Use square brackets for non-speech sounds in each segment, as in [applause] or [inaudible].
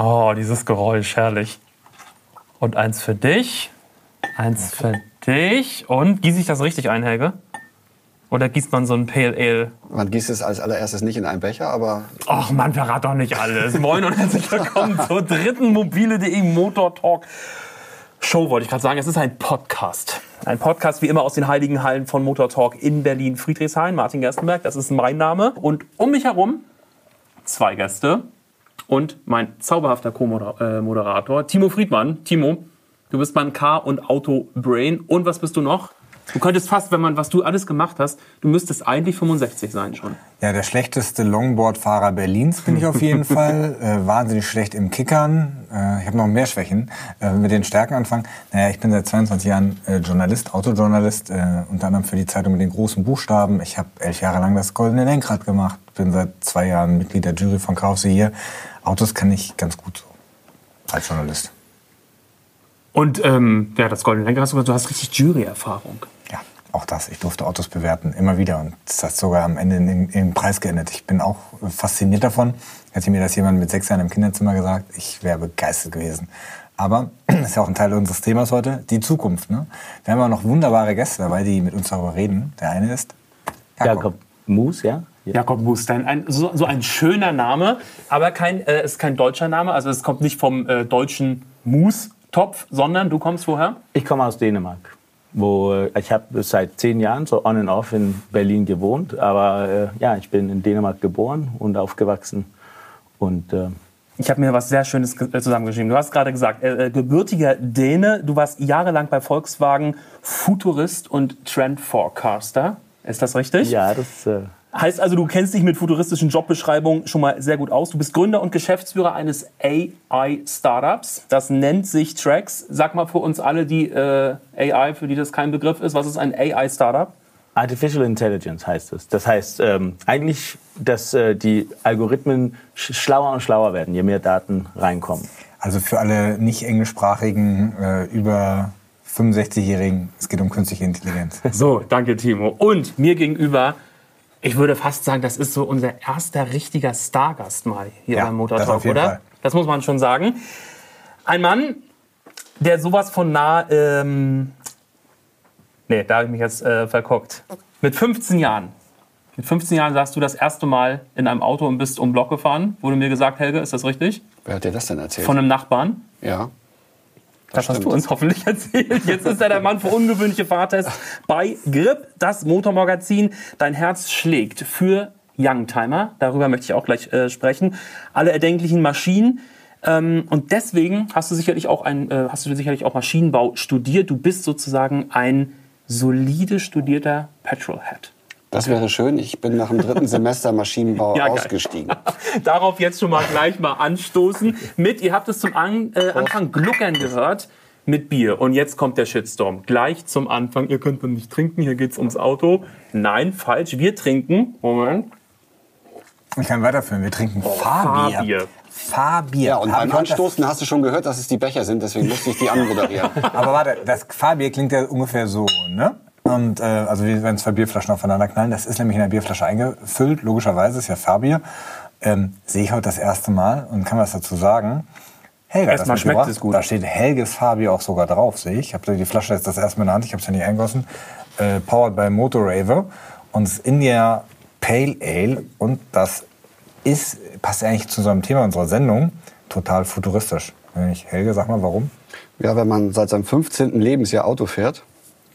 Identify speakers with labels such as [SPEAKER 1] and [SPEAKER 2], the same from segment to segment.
[SPEAKER 1] Oh, dieses Geräusch, herrlich. Und eins für dich, eins für dich. Und gieße ich das richtig ein, Helge? Oder gießt man so ein Pale Ale?
[SPEAKER 2] Man gießt es als allererstes nicht in einen Becher, aber
[SPEAKER 1] Ach man, verrat doch nicht alles. Moin und herzlich willkommen [laughs] zur dritten mobile.de Motor Talk Show, wollte ich gerade sagen. Es ist ein Podcast. Ein Podcast wie immer aus den heiligen Hallen von Motor Talk in Berlin, Friedrichshain. Martin Gerstenberg, das ist mein Name. Und um mich herum zwei Gäste und mein zauberhafter Co-Moderator, Timo Friedmann. Timo, du bist mein Car- und Auto-Brain. Und was bist du noch? Du könntest fast, wenn man, was du alles gemacht hast, du müsstest eigentlich 65 sein schon.
[SPEAKER 3] Ja, der schlechteste Longboard-Fahrer Berlins bin ich auf jeden [laughs] Fall. Äh, wahnsinnig schlecht im Kickern. Äh, ich habe noch mehr Schwächen. Äh, mit den Stärken anfangen. Naja, ich bin seit 22 Jahren äh, Journalist, Autojournalist, äh, unter anderem für die Zeitung mit den großen Buchstaben. Ich habe elf Jahre lang das Goldene Lenkrad gemacht. Bin seit zwei Jahren Mitglied der Jury von Kauf Sie hier. Autos kann ich ganz gut so als Journalist.
[SPEAKER 1] Und ähm, ja, das Goldene Lenkrad hast du gesagt, du hast richtig Jury-Erfahrung.
[SPEAKER 3] Ja, auch das. Ich durfte Autos bewerten, immer wieder. Und das hat sogar am Ende in den Preis geendet. Ich bin auch fasziniert davon. Hätte mir das jemand mit sechs Jahren im Kinderzimmer gesagt, ich wäre begeistert gewesen. Aber das [clears throat] ist ja auch ein Teil unseres Themas heute, die Zukunft. Ne? Wir haben auch noch wunderbare Gäste dabei, die mit uns darüber reden. Der eine ist Jakob.
[SPEAKER 4] Jakob Moos, ja?
[SPEAKER 1] Jakob Mustein, ein, so, so ein schöner Name, aber kein, äh, ist kein deutscher Name. Also es kommt nicht vom äh, deutschen Mus-Topf, sondern du kommst woher?
[SPEAKER 4] Ich komme aus Dänemark. Wo, äh, ich habe seit zehn Jahren so on and off in Berlin gewohnt. Aber äh, ja, ich bin in Dänemark geboren und aufgewachsen. Und äh,
[SPEAKER 1] Ich habe mir was sehr Schönes äh, zusammengeschrieben. Du hast gerade gesagt, äh, gebürtiger Däne, du warst jahrelang bei Volkswagen Futurist und Trend Forecaster. Ist das richtig?
[SPEAKER 4] ja, das äh,
[SPEAKER 1] Heißt also, du kennst dich mit futuristischen Jobbeschreibungen schon mal sehr gut aus. Du bist Gründer und Geschäftsführer eines AI-Startups. Das nennt sich Trax. Sag mal für uns alle, die äh, AI, für die das kein Begriff ist, was ist ein AI-Startup?
[SPEAKER 4] Artificial Intelligence heißt es. Das heißt ähm, eigentlich, dass äh, die Algorithmen sch schlauer und schlauer werden, je mehr Daten reinkommen.
[SPEAKER 3] Also für alle nicht englischsprachigen, äh, über 65-Jährigen, es geht um künstliche Intelligenz.
[SPEAKER 1] So, danke Timo. Und mir gegenüber, ich würde fast sagen, das ist so unser erster richtiger Stargast mal hier
[SPEAKER 3] Ja,
[SPEAKER 1] beim Motor
[SPEAKER 3] das
[SPEAKER 1] Talk, oder?
[SPEAKER 3] Fall.
[SPEAKER 1] Das muss man schon sagen. Ein Mann, der sowas von nah, ähm, nee, da habe ich mich jetzt äh, verguckt. Mit 15 Jahren. Mit 15 Jahren saßt du das erste Mal in einem Auto und bist um den Block gefahren. Wurde mir gesagt, Helge, ist das richtig?
[SPEAKER 2] wer hat dir das denn erzählt?
[SPEAKER 1] Von einem Nachbarn.
[SPEAKER 2] ja.
[SPEAKER 1] Das, hast
[SPEAKER 2] stimmt.
[SPEAKER 1] du uns hoffentlich erzählt. Jetzt ist er der Mann für ungewöhnliche Fahrtests bei Grip, das Motormagazin. Dein Herz schlägt für Youngtimer. Darüber möchte ich auch gleich äh, sprechen. Alle erdenklichen Maschinen. Ähm, und deswegen hast du sicherlich auch ein, äh, hast du sicherlich auch Maschinenbau studiert. Du bist sozusagen ein solide studierter Petrolhead.
[SPEAKER 2] Das wäre schön. Ich bin nach dem dritten Semester Maschinenbau [laughs]
[SPEAKER 1] Ja,
[SPEAKER 2] ausgestiegen. [laughs]
[SPEAKER 1] Darauf jetzt schon mal gleich mal anstoßen mit, ihr habt es zum An äh, Anfang gluckern gehört, mit Bier. Und jetzt kommt der Shitstorm. Gleich zum Anfang, ihr könnt man nicht trinken, hier geht's ums Auto. Nein, falsch, wir trinken, Moment,
[SPEAKER 3] Ich kann weiterführen, wir trinken Fahrbier.
[SPEAKER 1] Fahrbier.
[SPEAKER 3] Fahrbier.
[SPEAKER 2] Ja, und beim Anstoßen hast du schon gehört, dass es die Becher sind, deswegen musste ich die anmoderieren. [laughs]
[SPEAKER 3] Aber warte, das Fahrbier klingt ja ungefähr so, ne? Und äh, also wie wenn zwei Bierflaschen aufeinander knallen, das ist nämlich in der Bierflasche eingefüllt, logischerweise ist ja Fahrbier. Ähm, Sehe ich heute das erste Mal und kann was dazu sagen. Helga, hat das
[SPEAKER 1] Erstmal schmeckt es gut.
[SPEAKER 3] Da steht Helges Fahrbier auch sogar drauf, sehe ich. Ich habe die Flasche jetzt das erste Mal in der Hand, ich habe es ja nicht eingossen. Äh, powered by Motorraver und es ist India Pale Ale und das ist, passt eigentlich zu so einem Thema unserer Sendung, total futuristisch. Wenn ich, Helge, sag mal, warum?
[SPEAKER 2] Ja, wenn man seit seinem 15. Lebensjahr Auto fährt,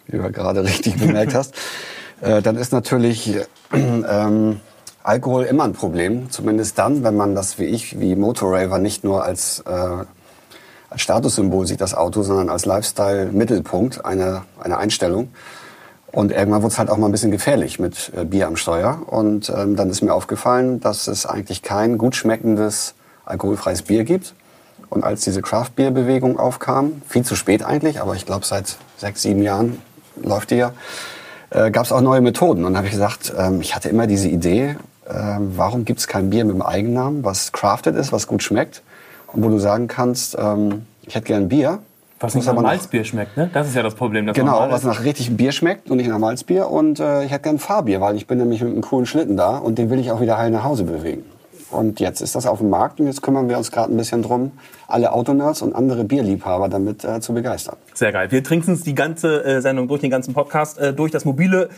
[SPEAKER 2] wie du gerade richtig bemerkt hast, [laughs] äh, dann ist natürlich äh, ähm, Alkohol immer ein Problem. Zumindest dann, wenn man das wie ich, wie Motorraver, nicht nur als, äh, als Statussymbol sieht, das Auto, sondern als Lifestyle-Mittelpunkt einer, einer Einstellung. Und irgendwann wurde es halt auch mal ein bisschen gefährlich mit äh, Bier am Steuer. Und ähm, dann ist mir aufgefallen, dass es eigentlich kein gut schmeckendes alkoholfreies Bier gibt. Und als diese Craft-Bier-Bewegung aufkam, viel zu spät eigentlich, aber ich glaube seit sechs, sieben Jahren läuft die ja, äh, gab es auch neue Methoden. Und dann habe ich gesagt, ähm, ich hatte immer diese Idee, ähm, warum gibt es kein Bier mit dem Eigennamen, was crafted ist, was gut schmeckt und wo du sagen kannst, ähm, ich hätte gern Bier.
[SPEAKER 1] Was nicht nach Malzbier schmeckt, ne? Das ist ja das Problem. Das
[SPEAKER 2] Genau, was nach richtig Bier schmeckt und nicht nach Malzbier. Und äh, ich hätte gern Fahrbier, weil ich bin nämlich mit einem coolen Schlitten da und den will ich auch wieder heil nach Hause bewegen. Und jetzt ist das auf dem Markt und jetzt kümmern wir uns gerade ein bisschen drum, alle Autonerds und andere Bierliebhaber damit äh, zu begeistern.
[SPEAKER 1] Sehr geil. Wir trinken uns die ganze äh, Sendung durch, den ganzen Podcast äh, durch. Das mobile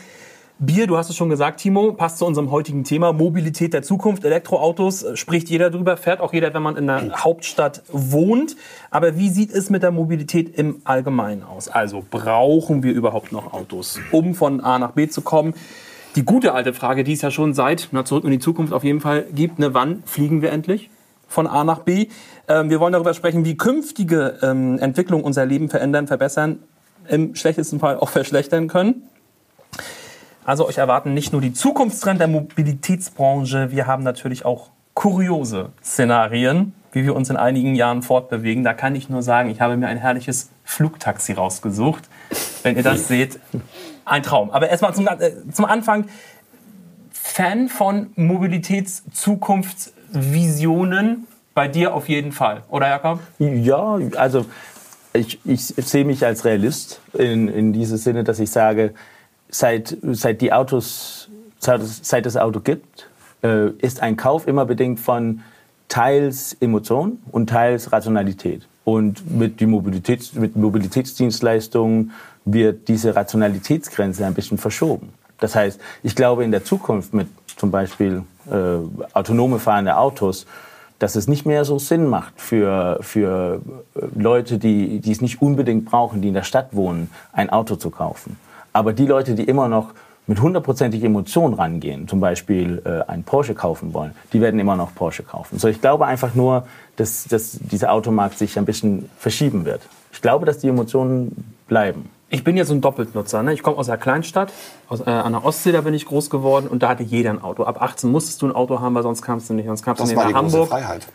[SPEAKER 1] Bier, du hast es schon gesagt, Timo, passt zu unserem heutigen Thema. Mobilität der Zukunft, Elektroautos, äh, spricht jeder drüber, fährt auch jeder, wenn man in der Hauptstadt wohnt. Aber wie sieht es mit der Mobilität im Allgemeinen aus? Also brauchen wir überhaupt noch Autos, um von A nach B zu kommen? Die gute alte Frage, die es ja schon seit na, zurück in die Zukunft auf jeden Fall gibt, ne, wann fliegen wir endlich? von A nach B. Ähm, wir wollen darüber sprechen, wie künftige ähm, Entwicklungen unser Leben verändern, verbessern, im schlechtesten Fall auch verschlechtern können. Also euch erwarten nicht nur die Zukunftstrend der Mobilitätsbranche, wir haben natürlich auch kuriose Szenarien, wie wir uns in einigen Jahren fortbewegen. Da kann ich nur sagen, ich habe mir ein herrliches Flugtaxi rausgesucht. Wenn ihr das seht, ein Traum. Aber erstmal zum, äh, zum Anfang. Fan von Mobilitätszukunftsvisionen bei dir auf jeden Fall, oder Jakob?
[SPEAKER 4] Ja, also ich, ich sehe mich als Realist in, in diesem Sinne, dass ich sage, seit, seit die Autos, seit, seit es Auto gibt, äh, ist ein Kauf immer bedingt von teils Emotion und teils Rationalität. Und mit, die Mobilitäts, mit Mobilitätsdienstleistungen wird diese Rationalitätsgrenze ein bisschen verschoben. Das heißt, ich glaube in der Zukunft mit zum Beispiel äh, autonome fahrende Autos, dass es nicht mehr so Sinn macht für, für äh, Leute, die, die es nicht unbedingt brauchen, die in der Stadt wohnen, ein Auto zu kaufen. Aber die Leute, die immer noch mit hundertprozentiger Emotion rangehen, zum Beispiel äh, einen Porsche kaufen wollen, die werden immer noch Porsche kaufen. So, ich glaube einfach nur, dass, dass dieser Automarkt sich ein bisschen verschieben wird. Ich glaube, dass die Emotionen bleiben.
[SPEAKER 1] Ich bin ja so ein Doppeltnutzer. Ne? Ich komme aus einer Kleinstadt, aus, äh, an der Ostsee, da bin ich groß geworden und da hatte jeder ein Auto. Ab 18 musstest du ein Auto haben, weil sonst kamst du nicht. Sonst kamst
[SPEAKER 2] Das
[SPEAKER 1] du nicht
[SPEAKER 2] war die
[SPEAKER 1] nach
[SPEAKER 2] große
[SPEAKER 1] Hamburg.
[SPEAKER 2] Freiheit.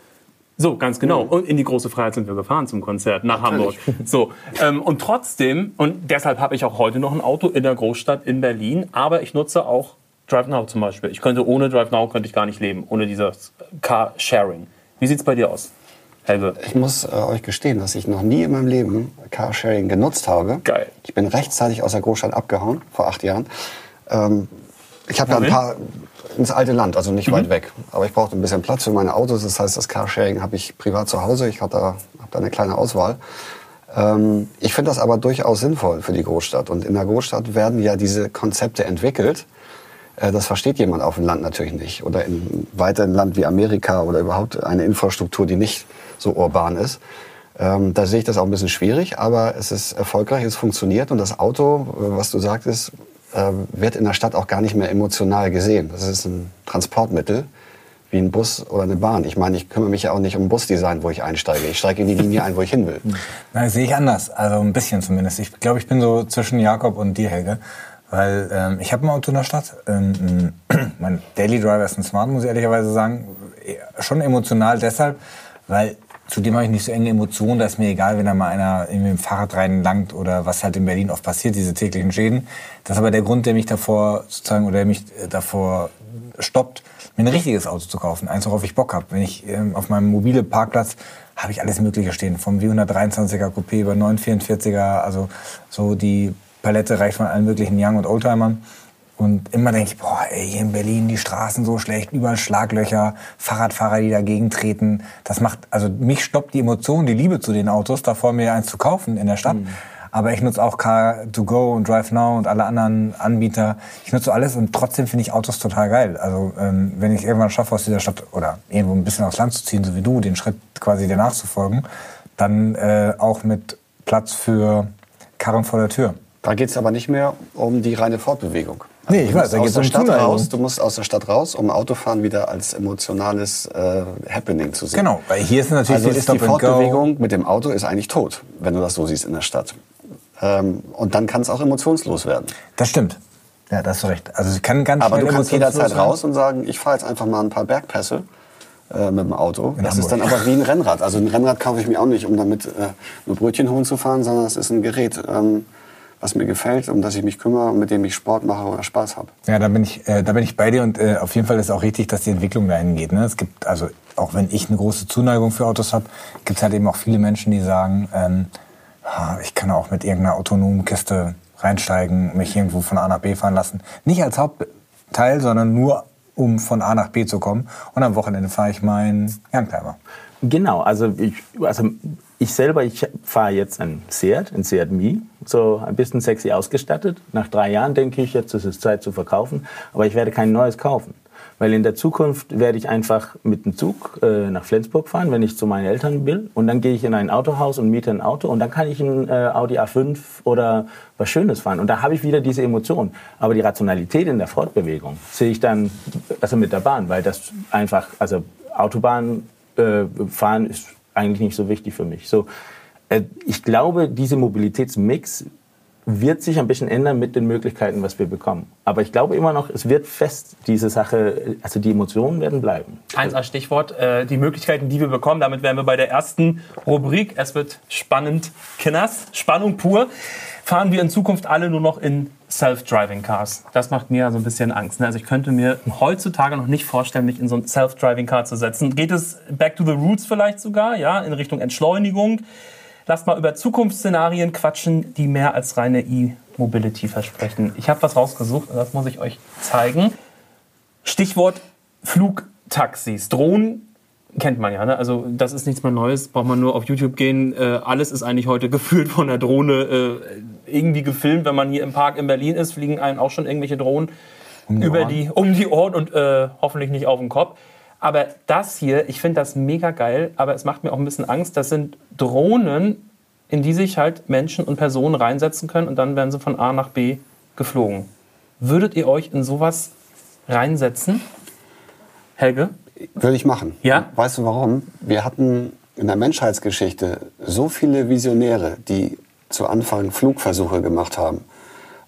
[SPEAKER 1] So, ganz genau. Und in die große Freiheit sind wir gefahren zum Konzert nach
[SPEAKER 2] Natürlich.
[SPEAKER 1] Hamburg. So, ähm, und trotzdem, und deshalb habe ich auch heute noch ein Auto in der Großstadt in Berlin, aber ich nutze auch Drive Now zum Beispiel. Ich könnte ohne Drive Now könnte ich gar nicht leben, ohne dieses Car-Sharing. Wie sieht's bei dir aus, Helge?
[SPEAKER 2] Ich muss äh, euch gestehen, dass ich noch nie in meinem Leben Carsharing genutzt habe.
[SPEAKER 1] Geil.
[SPEAKER 2] Ich bin rechtzeitig aus der Großstadt abgehauen, vor acht Jahren. Ähm, ich habe da ein paar ins alte Land, also nicht
[SPEAKER 1] Mhm.
[SPEAKER 2] weit weg. Aber ich brauchte ein bisschen Platz für meine Autos. Das heißt, das Carsharing habe ich privat zu Hause. Ich habe da, hab da eine kleine Auswahl. Ähm, ich finde das aber durchaus sinnvoll für die Großstadt. Und in der Großstadt werden ja diese Konzepte entwickelt. Äh, Das versteht jemand auf dem Land natürlich nicht. Oder in weiteren Land wie Amerika oder überhaupt eine Infrastruktur, die nicht so urban ist. Ähm, da sehe ich das auch ein bisschen schwierig, aber es ist erfolgreich, es funktioniert und das Auto, äh, was du sagtest, wird in der Stadt auch gar nicht mehr emotional gesehen. Das ist ein Transportmittel wie ein Bus oder eine Bahn. Ich meine, ich kümmere mich ja auch nicht um Busdesign, wo ich einsteige. Ich steige in die Linie ein, wo ich hin will. [laughs]
[SPEAKER 3] Na, das sehe ich anders. Also ein bisschen zumindest. Ich glaube, ich bin so zwischen Jakob und dir, Helge. Weil ähm, ich habe ein Auto in der Stadt. Ähm, [clears throat] mein Daily Driver ist ein Smart, muss ich ehrlicherweise sagen. Schon emotional deshalb, weil zudem habe ich nicht so enge Emotionen. Da ist mir egal, wenn da mal einer irgendwie im Fahrrad reinlangt oder was halt in Berlin oft passiert, diese täglichen Schäden. Das ist aber der Grund, der mich davor sozusagen oder der mich äh, davor stoppt, mir ein richtiges Auto zu kaufen, eins, worauf ich Bock habe. Wenn ich ähm, auf meinem mobile Parkplatz habe ich alles Mögliche stehen, vom W123er Coupé über 944er, also so die Palette reicht von allen möglichen Young- und Oldtimern. Und immer denke ich, boah, ey, hier in Berlin die Straßen so schlecht, überall Schlaglöcher, Fahrradfahrer, die dagegen treten. Das macht, also mich stoppt die Emotion, die Liebe zu den Autos, davor mir eins zu kaufen in der Stadt. Aber ich nutze auch Car2Go und Drive Now und alle anderen Anbieter. Ich nutze alles und trotzdem finde ich Autos total geil. Also ähm, wenn ich irgendwann schaffe, aus dieser Stadt oder irgendwo ein bisschen aufs Land zu ziehen, so wie du, den Schritt quasi dir nachzufolgen, dann äh, auch mit Platz für Karren vor der Tür.
[SPEAKER 2] Da geht es aber nicht mehr um die reine Fortbewegung. Also
[SPEAKER 3] Nee, ich weiß, da
[SPEAKER 2] der
[SPEAKER 3] um
[SPEAKER 2] Stadt
[SPEAKER 3] Zuneigung.
[SPEAKER 2] raus. Du musst aus der Stadt raus, um Autofahren wieder als emotionales äh, Happening zu sehen.
[SPEAKER 3] Genau, weil hier ist natürlich
[SPEAKER 2] Also ist die. Fortbewegung mit dem Auto ist eigentlich tot, wenn du das so siehst in der Stadt. Ähm, und dann kann es auch emotionslos werden.
[SPEAKER 3] Das stimmt. Ja, da hast du recht. Also kann ganz
[SPEAKER 2] Aber du kannst jederzeit
[SPEAKER 3] werden.
[SPEAKER 2] raus und sagen, ich fahre jetzt einfach mal ein paar Bergpässe äh, mit dem Auto.
[SPEAKER 3] In
[SPEAKER 2] das ist dann
[SPEAKER 3] Hamburg.
[SPEAKER 2] aber wie ein Rennrad. Also ein Rennrad kaufe ich mir auch nicht, um damit äh, nur Brötchen holen zu fahren, sondern es ist ein Gerät, ähm, was mir gefällt, um das ich mich kümmere und mit dem ich Sport mache oder Spaß habe.
[SPEAKER 3] Ja, da bin ich, äh, da bin ich bei dir und äh, auf jeden Fall ist auch richtig, dass die Entwicklung dahin geht. Ne? Es gibt also auch wenn ich eine große Zuneigung für Autos habe, gibt es halt eben auch viele Menschen, die sagen, ähm, ich kann auch mit irgendeiner autonomen Kiste reinsteigen, mich irgendwo von A nach B fahren lassen. Nicht als Hauptteil, sondern nur um von A nach B zu kommen. Und am Wochenende fahre ich meinen Youngtimer.
[SPEAKER 4] Genau, also ich, also ich selber, ich fahre jetzt ein Seat, ein Seat Mi, so ein bisschen sexy ausgestattet. Nach drei Jahren denke ich, jetzt ist es Zeit zu verkaufen, aber ich werde kein neues kaufen. Weil in der Zukunft werde ich einfach mit dem Zug äh, nach Flensburg fahren, wenn ich zu meinen Eltern will. Und dann gehe ich in ein Autohaus und miete ein Auto. Und dann kann ich ein äh, Audi A5 oder was Schönes fahren. Und da habe ich wieder diese Emotion. Aber die Rationalität in der Fortbewegung sehe ich dann also mit der Bahn. Weil das einfach, also Autobahn äh, fahren ist eigentlich nicht so wichtig für mich. So, ich glaube, diese Mobilitätsmix wird sich ein bisschen ändern mit den Möglichkeiten, was wir bekommen. Aber ich glaube immer noch, es wird fest, diese Sache, also die Emotionen werden bleiben.
[SPEAKER 1] Eins als Stichwort, äh, die Möglichkeiten, die wir bekommen. Damit wären wir bei der ersten Rubrik. Es wird spannend, Kinders, Spannung pur. Fahren wir in Zukunft alle nur noch in Self-Driving Cars. Das macht mir so ein bisschen Angst. Ne? Also ich könnte mir heutzutage noch nicht vorstellen, mich in so ein Self-Driving Car zu setzen. Geht es back to the roots vielleicht sogar, ja, in Richtung Entschleunigung? Lasst mal über Zukunftsszenarien quatschen, die mehr als reine E-Mobility versprechen. Ich habe was rausgesucht und das muss ich euch zeigen. Stichwort Flugtaxis. Drohnen kennt man ja, ne? Also das ist nichts mehr Neues, braucht man nur auf YouTube gehen. Äh, alles ist eigentlich heute [laughs] gefühlt von der Drohne äh, irgendwie gefilmt. Wenn man hier im Park in Berlin ist, fliegen einen auch schon irgendwelche Drohnen
[SPEAKER 3] Um die
[SPEAKER 1] über
[SPEAKER 3] Ohren.
[SPEAKER 1] die um die Ohren und äh, hoffentlich nicht auf den Kopf. Aber das hier, ich finde das mega geil, aber es macht mir auch ein bisschen Angst. Das sind Drohnen, in die sich halt Menschen und Personen reinsetzen können und dann werden sie von A nach B geflogen. Würdet ihr euch in sowas reinsetzen? Helge?
[SPEAKER 2] Würde ich machen.
[SPEAKER 1] Ja?
[SPEAKER 2] Weißt du warum? Wir hatten in der Menschheitsgeschichte so viele Visionäre, die zu Anfang Flugversuche gemacht haben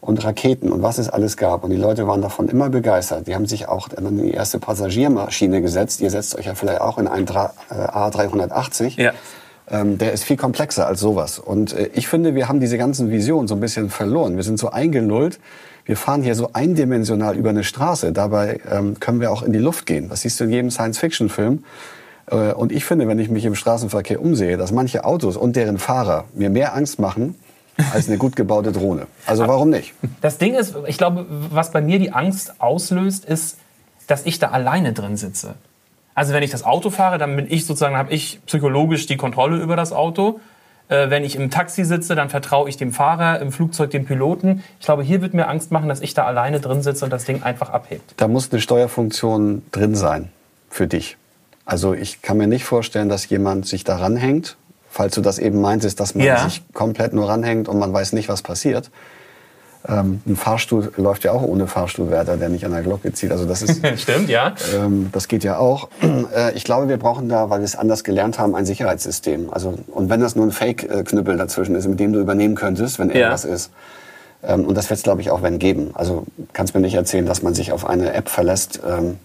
[SPEAKER 2] und Raketen und was es alles gab. Und die Leute waren davon immer begeistert. Die haben sich auch dann in die erste Passagiermaschine gesetzt. Ihr setzt euch ja vielleicht auch in einen äh, A380.
[SPEAKER 1] Ja.
[SPEAKER 2] Ähm, der ist viel komplexer als sowas. Und äh, ich finde, wir haben diese ganzen Visionen so ein bisschen verloren. Wir sind so eingelullt. Wir fahren hier so eindimensional über eine Straße. Dabei ähm, können wir auch in die Luft gehen. Das siehst du in jedem Science-Fiction-Film. Äh, und ich finde, wenn ich mich im Straßenverkehr umsehe, dass manche Autos und deren Fahrer mir mehr Angst machen als eine gut gebaute Drohne. Also warum nicht?
[SPEAKER 1] Das Ding ist, ich glaube, was bei mir die Angst auslöst, ist, dass ich da alleine drin sitze. Also wenn ich das Auto fahre, dann bin ich sozusagen, habe ich psychologisch die Kontrolle über das Auto. Äh, wenn ich im Taxi sitze, dann vertraue ich dem Fahrer, im Flugzeug dem Piloten. Ich glaube, hier wird mir Angst machen, dass ich da alleine drin sitze und das Ding einfach abhebt.
[SPEAKER 2] Da muss eine Steuerfunktion drin sein für dich. Also ich kann mir nicht vorstellen, dass jemand sich da ranhängt, falls du das eben meintest, dass man
[SPEAKER 1] Ja.
[SPEAKER 2] sich komplett nur ranhängt und man weiß nicht, was passiert. Ähm, ein Fahrstuhl läuft ja auch ohne Fahrstuhlwärter, der nicht an der Glocke zieht. Also das ist, [laughs]
[SPEAKER 1] Stimmt, ja.
[SPEAKER 2] ähm, das geht ja auch. [clears throat] Äh, ich glaube, wir brauchen da, weil wir es anders gelernt haben, ein Sicherheitssystem. Also und wenn das nur ein Fake-Knüppel dazwischen ist, mit dem du übernehmen könntest, wenn irgendwas ist. Ähm, und das wird es, glaube ich, auch wenn geben. Also kannst mir nicht erzählen, dass man sich auf eine App verlässt, ähm,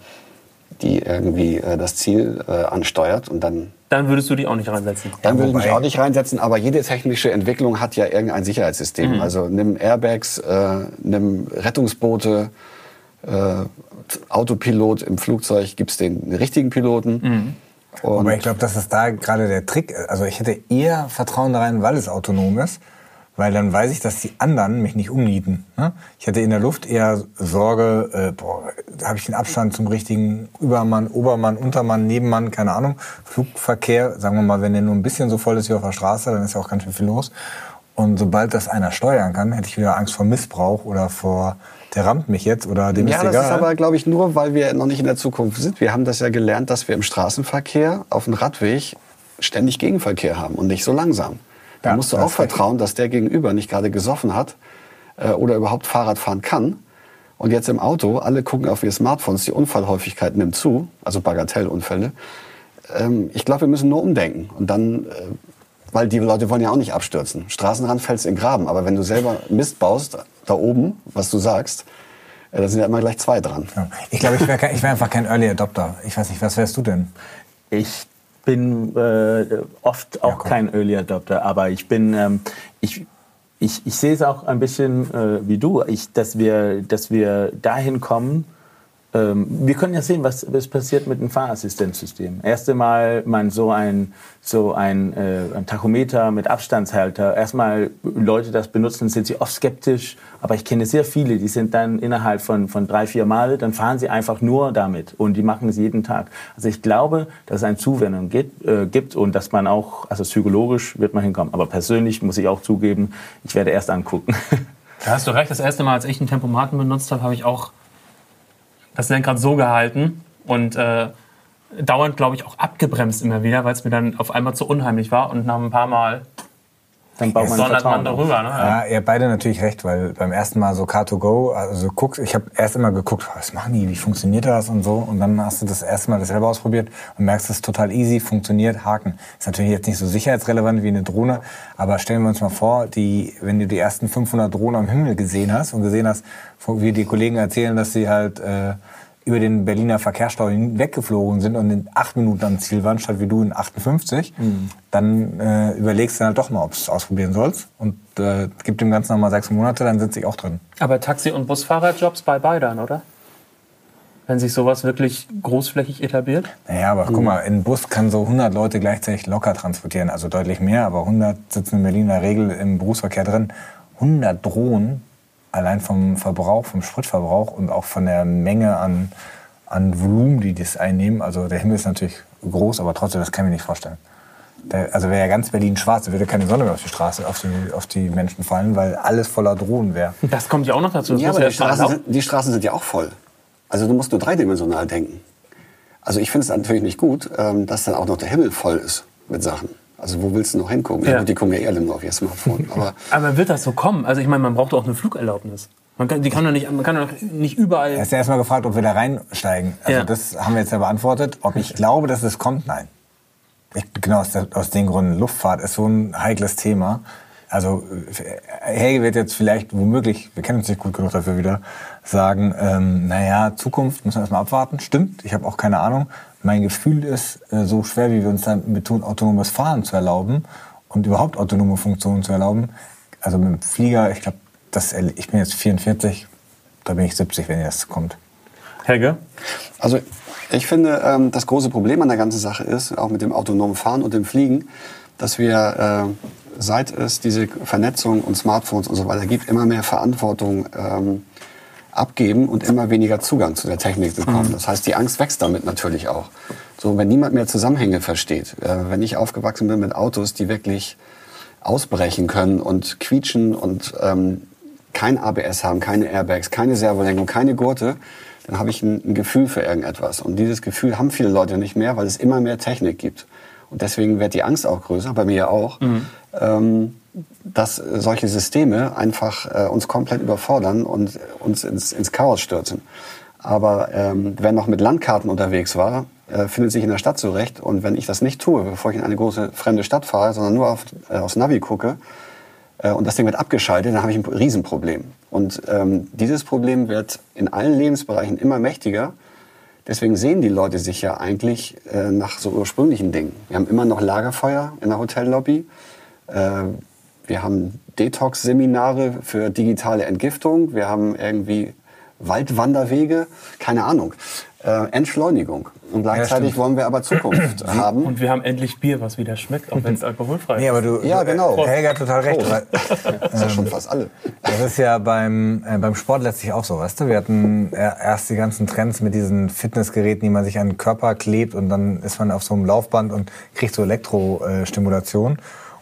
[SPEAKER 2] die irgendwie äh, das Ziel äh, ansteuert und dann
[SPEAKER 1] Dann würdest du die auch nicht reinsetzen.
[SPEAKER 2] dann würde ich mich auch nicht reinsetzen, aber jede technische Entwicklung hat ja irgendein Sicherheitssystem.
[SPEAKER 1] Mhm.
[SPEAKER 2] Also nimm Airbags, äh, nimm Rettungsboote, äh, Autopilot im Flugzeug gibt's den richtigen Piloten.
[SPEAKER 1] Mhm.
[SPEAKER 2] Und
[SPEAKER 3] Aber ich glaube, dass das da gerade der Trick ist. Also ich hätte eher Vertrauen da rein, weil es autonom ist. Weil dann weiß ich, dass die anderen mich nicht umnieten. Ne? Ich hätte in der Luft eher Sorge, äh, boah, habe ich den Abstand zum richtigen Übermann, Obermann, Untermann, Nebenmann, keine Ahnung. Flugverkehr, sagen wir mal, wenn der nur ein bisschen so voll ist wie auf der Straße, dann ist ja auch ganz schön viel los. Und sobald das einer steuern kann, hätte ich wieder Angst vor Missbrauch oder vor, der rammt mich jetzt oder dem
[SPEAKER 2] ja,
[SPEAKER 3] ist
[SPEAKER 2] das
[SPEAKER 3] egal.
[SPEAKER 2] ist aber, glaube ich, nur, weil wir noch nicht in der Zukunft sind. Wir haben das ja gelernt, dass wir im Straßenverkehr auf dem Radweg ständig Gegenverkehr haben und nicht so langsam. Da
[SPEAKER 3] Ja,
[SPEAKER 2] musst du auch vertrauen, dass der Gegenüber nicht gerade gesoffen hat äh, oder überhaupt Fahrrad fahren kann. Und jetzt im Auto, alle gucken auf ihre Smartphones, die Unfallhäufigkeit nimmt zu, also Bagatellunfälle. Ähm, ich glaube, wir müssen nur umdenken. Und dann, äh, weil die Leute wollen ja auch nicht abstürzen. Straßenrand fällst in Graben, aber wenn du selber Mist baust, da oben, was du sagst, äh, da sind ja immer gleich zwei dran.
[SPEAKER 3] Ja. Ich glaube, ich wäre wär einfach kein Early Adopter. Ich weiß nicht, was wärst du denn?
[SPEAKER 4] Ich bin äh, oft auch kein Early Adopter, aber ich bin, ähm, ich, ich, ich sehe es auch ein bisschen äh, wie du, ich, dass, wir, dass wir dahin kommen, wir können ja sehen, was, was passiert mit dem Fahrassistenzsystem. Erste Mal man so ein, so ein, äh, ein Tachometer mit Abstandshalter, erstmal Leute das benutzen, sind sie oft skeptisch, aber ich kenne sehr viele, die sind dann innerhalb von, von drei, vier Mal, dann fahren sie einfach nur damit und die machen es jeden Tag. Also ich glaube, dass es eine Zuwendung gibt, äh, gibt und dass man auch, also psychologisch wird man hinkommen, aber persönlich muss ich auch zugeben, ich werde erst angucken. [laughs]
[SPEAKER 1] Da hast du recht, das erste Mal, als ich einen Tempomaten benutzt habe, habe ich auch das Lenkrad so gehalten und äh, dauernd, glaube ich, auch abgebremst immer wieder, weil es mir dann auf einmal zu unheimlich war. Und nach ein paar Mal
[SPEAKER 4] Dann baut man
[SPEAKER 1] sondert man
[SPEAKER 4] Vertrauen auf.
[SPEAKER 1] darüber. Ne?
[SPEAKER 3] Ja, ihr habt beide natürlich recht, weil beim ersten Mal so Car2Go, also du guckst, ich habe erst immer geguckt, was machen die, wie funktioniert das und so. Und dann hast du das erste Mal das selber ausprobiert und merkst, es ist total easy, funktioniert, Haken. Ist natürlich jetzt nicht so sicherheitsrelevant wie eine Drohne, aber stellen wir uns mal vor, die, wenn du die ersten 500 Drohnen am Himmel gesehen hast und gesehen hast, wie die Kollegen erzählen, dass sie halt äh, über den Berliner Verkehrsstau weggeflogen sind und in acht Minuten am Ziel waren, statt wie du in 58, dann äh, überlegst du halt doch mal, ob du es ausprobieren sollst. Und äh, gib dem Ganzen nochmal sechs Monate, dann sitze ich auch drin.
[SPEAKER 1] Aber Taxi- und Busfahrerjobs bei beidern, oder? Wenn sich sowas wirklich großflächig etabliert?
[SPEAKER 3] Naja, aber guck mal, ein Bus kann so 100 Leute gleichzeitig locker transportieren, also deutlich mehr, aber 100 sitzen in Berlin in der Regel im Berufsverkehr drin. 100 Drohnen, allein vom Verbrauch, vom Spritverbrauch und auch von der Menge an, an Volumen, die das einnehmen. Also der Himmel ist natürlich groß, aber trotzdem, das kann ich mir nicht vorstellen. Der, also wäre ja ganz Berlin schwarz, da würde keine Sonne mehr auf die Straße, auf die, auf die Menschen fallen, weil alles voller Drohnen wäre.
[SPEAKER 1] Das kommt ja auch noch dazu. Das
[SPEAKER 2] Ja, aber die Straßen, sind, die Straßen sind ja auch voll. Also du musst nur dreidimensional denken. Also ich finde es natürlich nicht gut, ähm, dass dann auch noch der Himmel voll ist mit Sachen. Also wo willst du noch hingucken? Ja.
[SPEAKER 1] Ja.
[SPEAKER 2] gut, die gucken ja eh alle nur auf ihr Smartphone. [laughs] Aber
[SPEAKER 1] Aber wird das so kommen? Also ich meine, man braucht doch auch eine Flugerlaubnis. Man kann, die kann doch nicht, man kann doch nicht überall.
[SPEAKER 3] Er ist ja erstmal gefragt, ob wir da reinsteigen. Also
[SPEAKER 1] Ja.
[SPEAKER 3] das haben wir jetzt ja beantwortet. Ob ich glaube, dass es kommt, nein. Ich, genau aus, der, aus den Gründen. Luftfahrt ist so ein heikles Thema. Also äh, Helge wird jetzt vielleicht womöglich, wir kennen uns nicht gut genug dafür wieder, sagen, ähm, naja, Zukunft müssen wir erstmal abwarten. Stimmt, ich habe auch keine Ahnung. Mein Gefühl ist, äh, so schwer wie wir uns dann betun, autonomes Fahren zu erlauben und überhaupt autonome Funktionen zu erlauben. Also mit dem Flieger, ich glaube, ich bin jetzt 44, da bin ich 70, wenn das kommt.
[SPEAKER 1] Helge?
[SPEAKER 2] Also ich finde, ähm, das große Problem an der ganzen Sache ist, auch mit dem autonomen Fahren und dem Fliegen, dass wir, äh, seit es diese Vernetzung und Smartphones und so weiter gibt, immer mehr Verantwortung ähm, abgeben und immer weniger Zugang zu der Technik bekommen. Das heißt, die Angst wächst damit natürlich auch. So, wenn niemand mehr Zusammenhänge versteht, äh, wenn ich aufgewachsen bin mit Autos, die wirklich ausbrechen können und quietschen und ähm, kein ABS haben, keine Airbags, keine Servolenkung, keine Gurte, dann habe ich ein, ein Gefühl für irgendetwas. Und dieses Gefühl haben viele Leute nicht mehr, weil es immer mehr Technik gibt. Und deswegen wird die Angst auch größer, bei mir auch, ähm, dass solche Systeme einfach äh, uns komplett überfordern und uns ins, ins Chaos stürzen. Aber ähm, wer noch mit Landkarten unterwegs war, äh, findet sich in der Stadt zurecht. Und wenn ich das nicht tue, bevor ich in eine große fremde Stadt fahre, sondern nur auf, äh, aufs Navi gucke, äh, und das Ding wird abgeschaltet, dann habe ich ein Riesenproblem. Und ähm, dieses Problem wird in allen Lebensbereichen immer mächtiger. Deswegen sehen die Leute sich ja eigentlich äh, nach so ursprünglichen Dingen. Wir haben immer noch Lagerfeuer in der Hotellobby. Äh, wir haben Detox-Seminare für digitale Entgiftung. Wir haben irgendwie Waldwanderwege. Keine Ahnung. Äh, Entschleunigung. Und gleichzeitig wollen wir aber Zukunft [clears throat] haben.
[SPEAKER 1] Und wir haben endlich Bier, was wieder schmeckt, auch wenn es alkoholfrei ist.
[SPEAKER 3] Nee, aber du,
[SPEAKER 2] Ja,
[SPEAKER 3] du,
[SPEAKER 2] genau.
[SPEAKER 3] Helge hat total recht. Weil, [laughs]
[SPEAKER 2] Das ist ja schon fast alle.
[SPEAKER 3] Das ist ja beim, äh, beim Sport letztlich auch so, weißt du? Wir hatten äh, erst die ganzen Trends mit diesen Fitnessgeräten, die man sich an den Körper klebt und dann ist man auf so einem Laufband und kriegt so Elektrostimulation.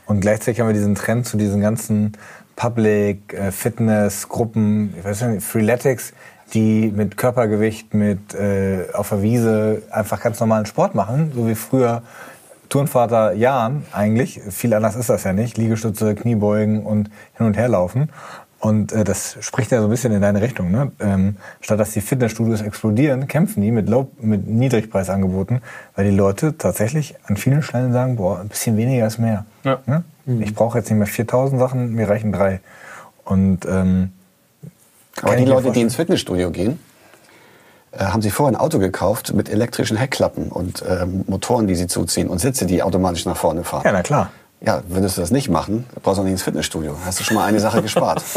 [SPEAKER 3] Und gleichzeitig haben wir diesen Trend zu diesen ganzen Public äh, Fitness Gruppen, ich weiß nicht, Freeletics, die mit Körpergewicht, mit äh, auf der Wiese einfach ganz normalen Sport machen, so wie früher Turnvater Jan eigentlich. Viel anders ist das ja nicht. Liegestütze, Kniebeugen und hin und her laufen. Und äh, das spricht ja so ein bisschen in deine Richtung. Ne? Ähm, statt dass die Fitnessstudios explodieren, kämpfen die mit, Low mit Niedrigpreisangeboten, weil die Leute tatsächlich an vielen Stellen sagen, boah, ein bisschen weniger ist mehr.
[SPEAKER 1] Ja.
[SPEAKER 3] Ne? Ich brauche jetzt nicht mehr 4000 Sachen, mir reichen drei. Und ähm,
[SPEAKER 2] Aber die Leute, die ins Fitnessstudio gehen, äh, haben sich vorher ein Auto gekauft mit elektrischen Heckklappen und ähm, Motoren, die sie zuziehen und Sitze, die automatisch nach vorne fahren.
[SPEAKER 3] Ja, na klar.
[SPEAKER 2] Ja, würdest du das nicht machen, brauchst du auch nicht ins Fitnessstudio. Hast du schon mal eine Sache gespart. [laughs]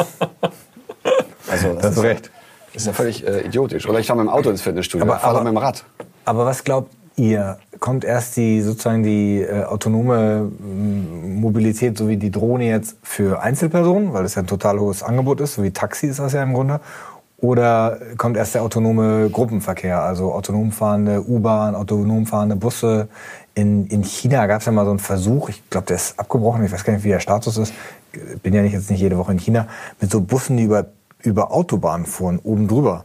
[SPEAKER 2] Also,
[SPEAKER 3] Da hast du
[SPEAKER 2] ist-
[SPEAKER 3] recht.
[SPEAKER 2] ist ja völlig äh, idiotisch. Oder ich fahre mit dem Auto ins Fitnessstudio,
[SPEAKER 3] Aber-
[SPEAKER 2] aber, fahre
[SPEAKER 3] aber-
[SPEAKER 2] mit dem Rad.
[SPEAKER 3] Aber was glaubt ihr? Kommt erst die sozusagen die äh, autonome m, Mobilität, so wie die Drohne jetzt für Einzelpersonen, weil das ja ein total hohes Angebot ist, so wie Taxi ist das ja im Grunde? Oder kommt erst der autonome Gruppenverkehr, also autonom fahrende U-Bahn, autonom fahrende Busse? In, in China gab es ja mal so einen Versuch, ich glaube, der ist abgebrochen, ich weiß gar nicht, wie der Status ist, bin ja nicht, jetzt nicht jede Woche in China, mit so Bussen, die über, über Autobahnen fuhren, oben drüber.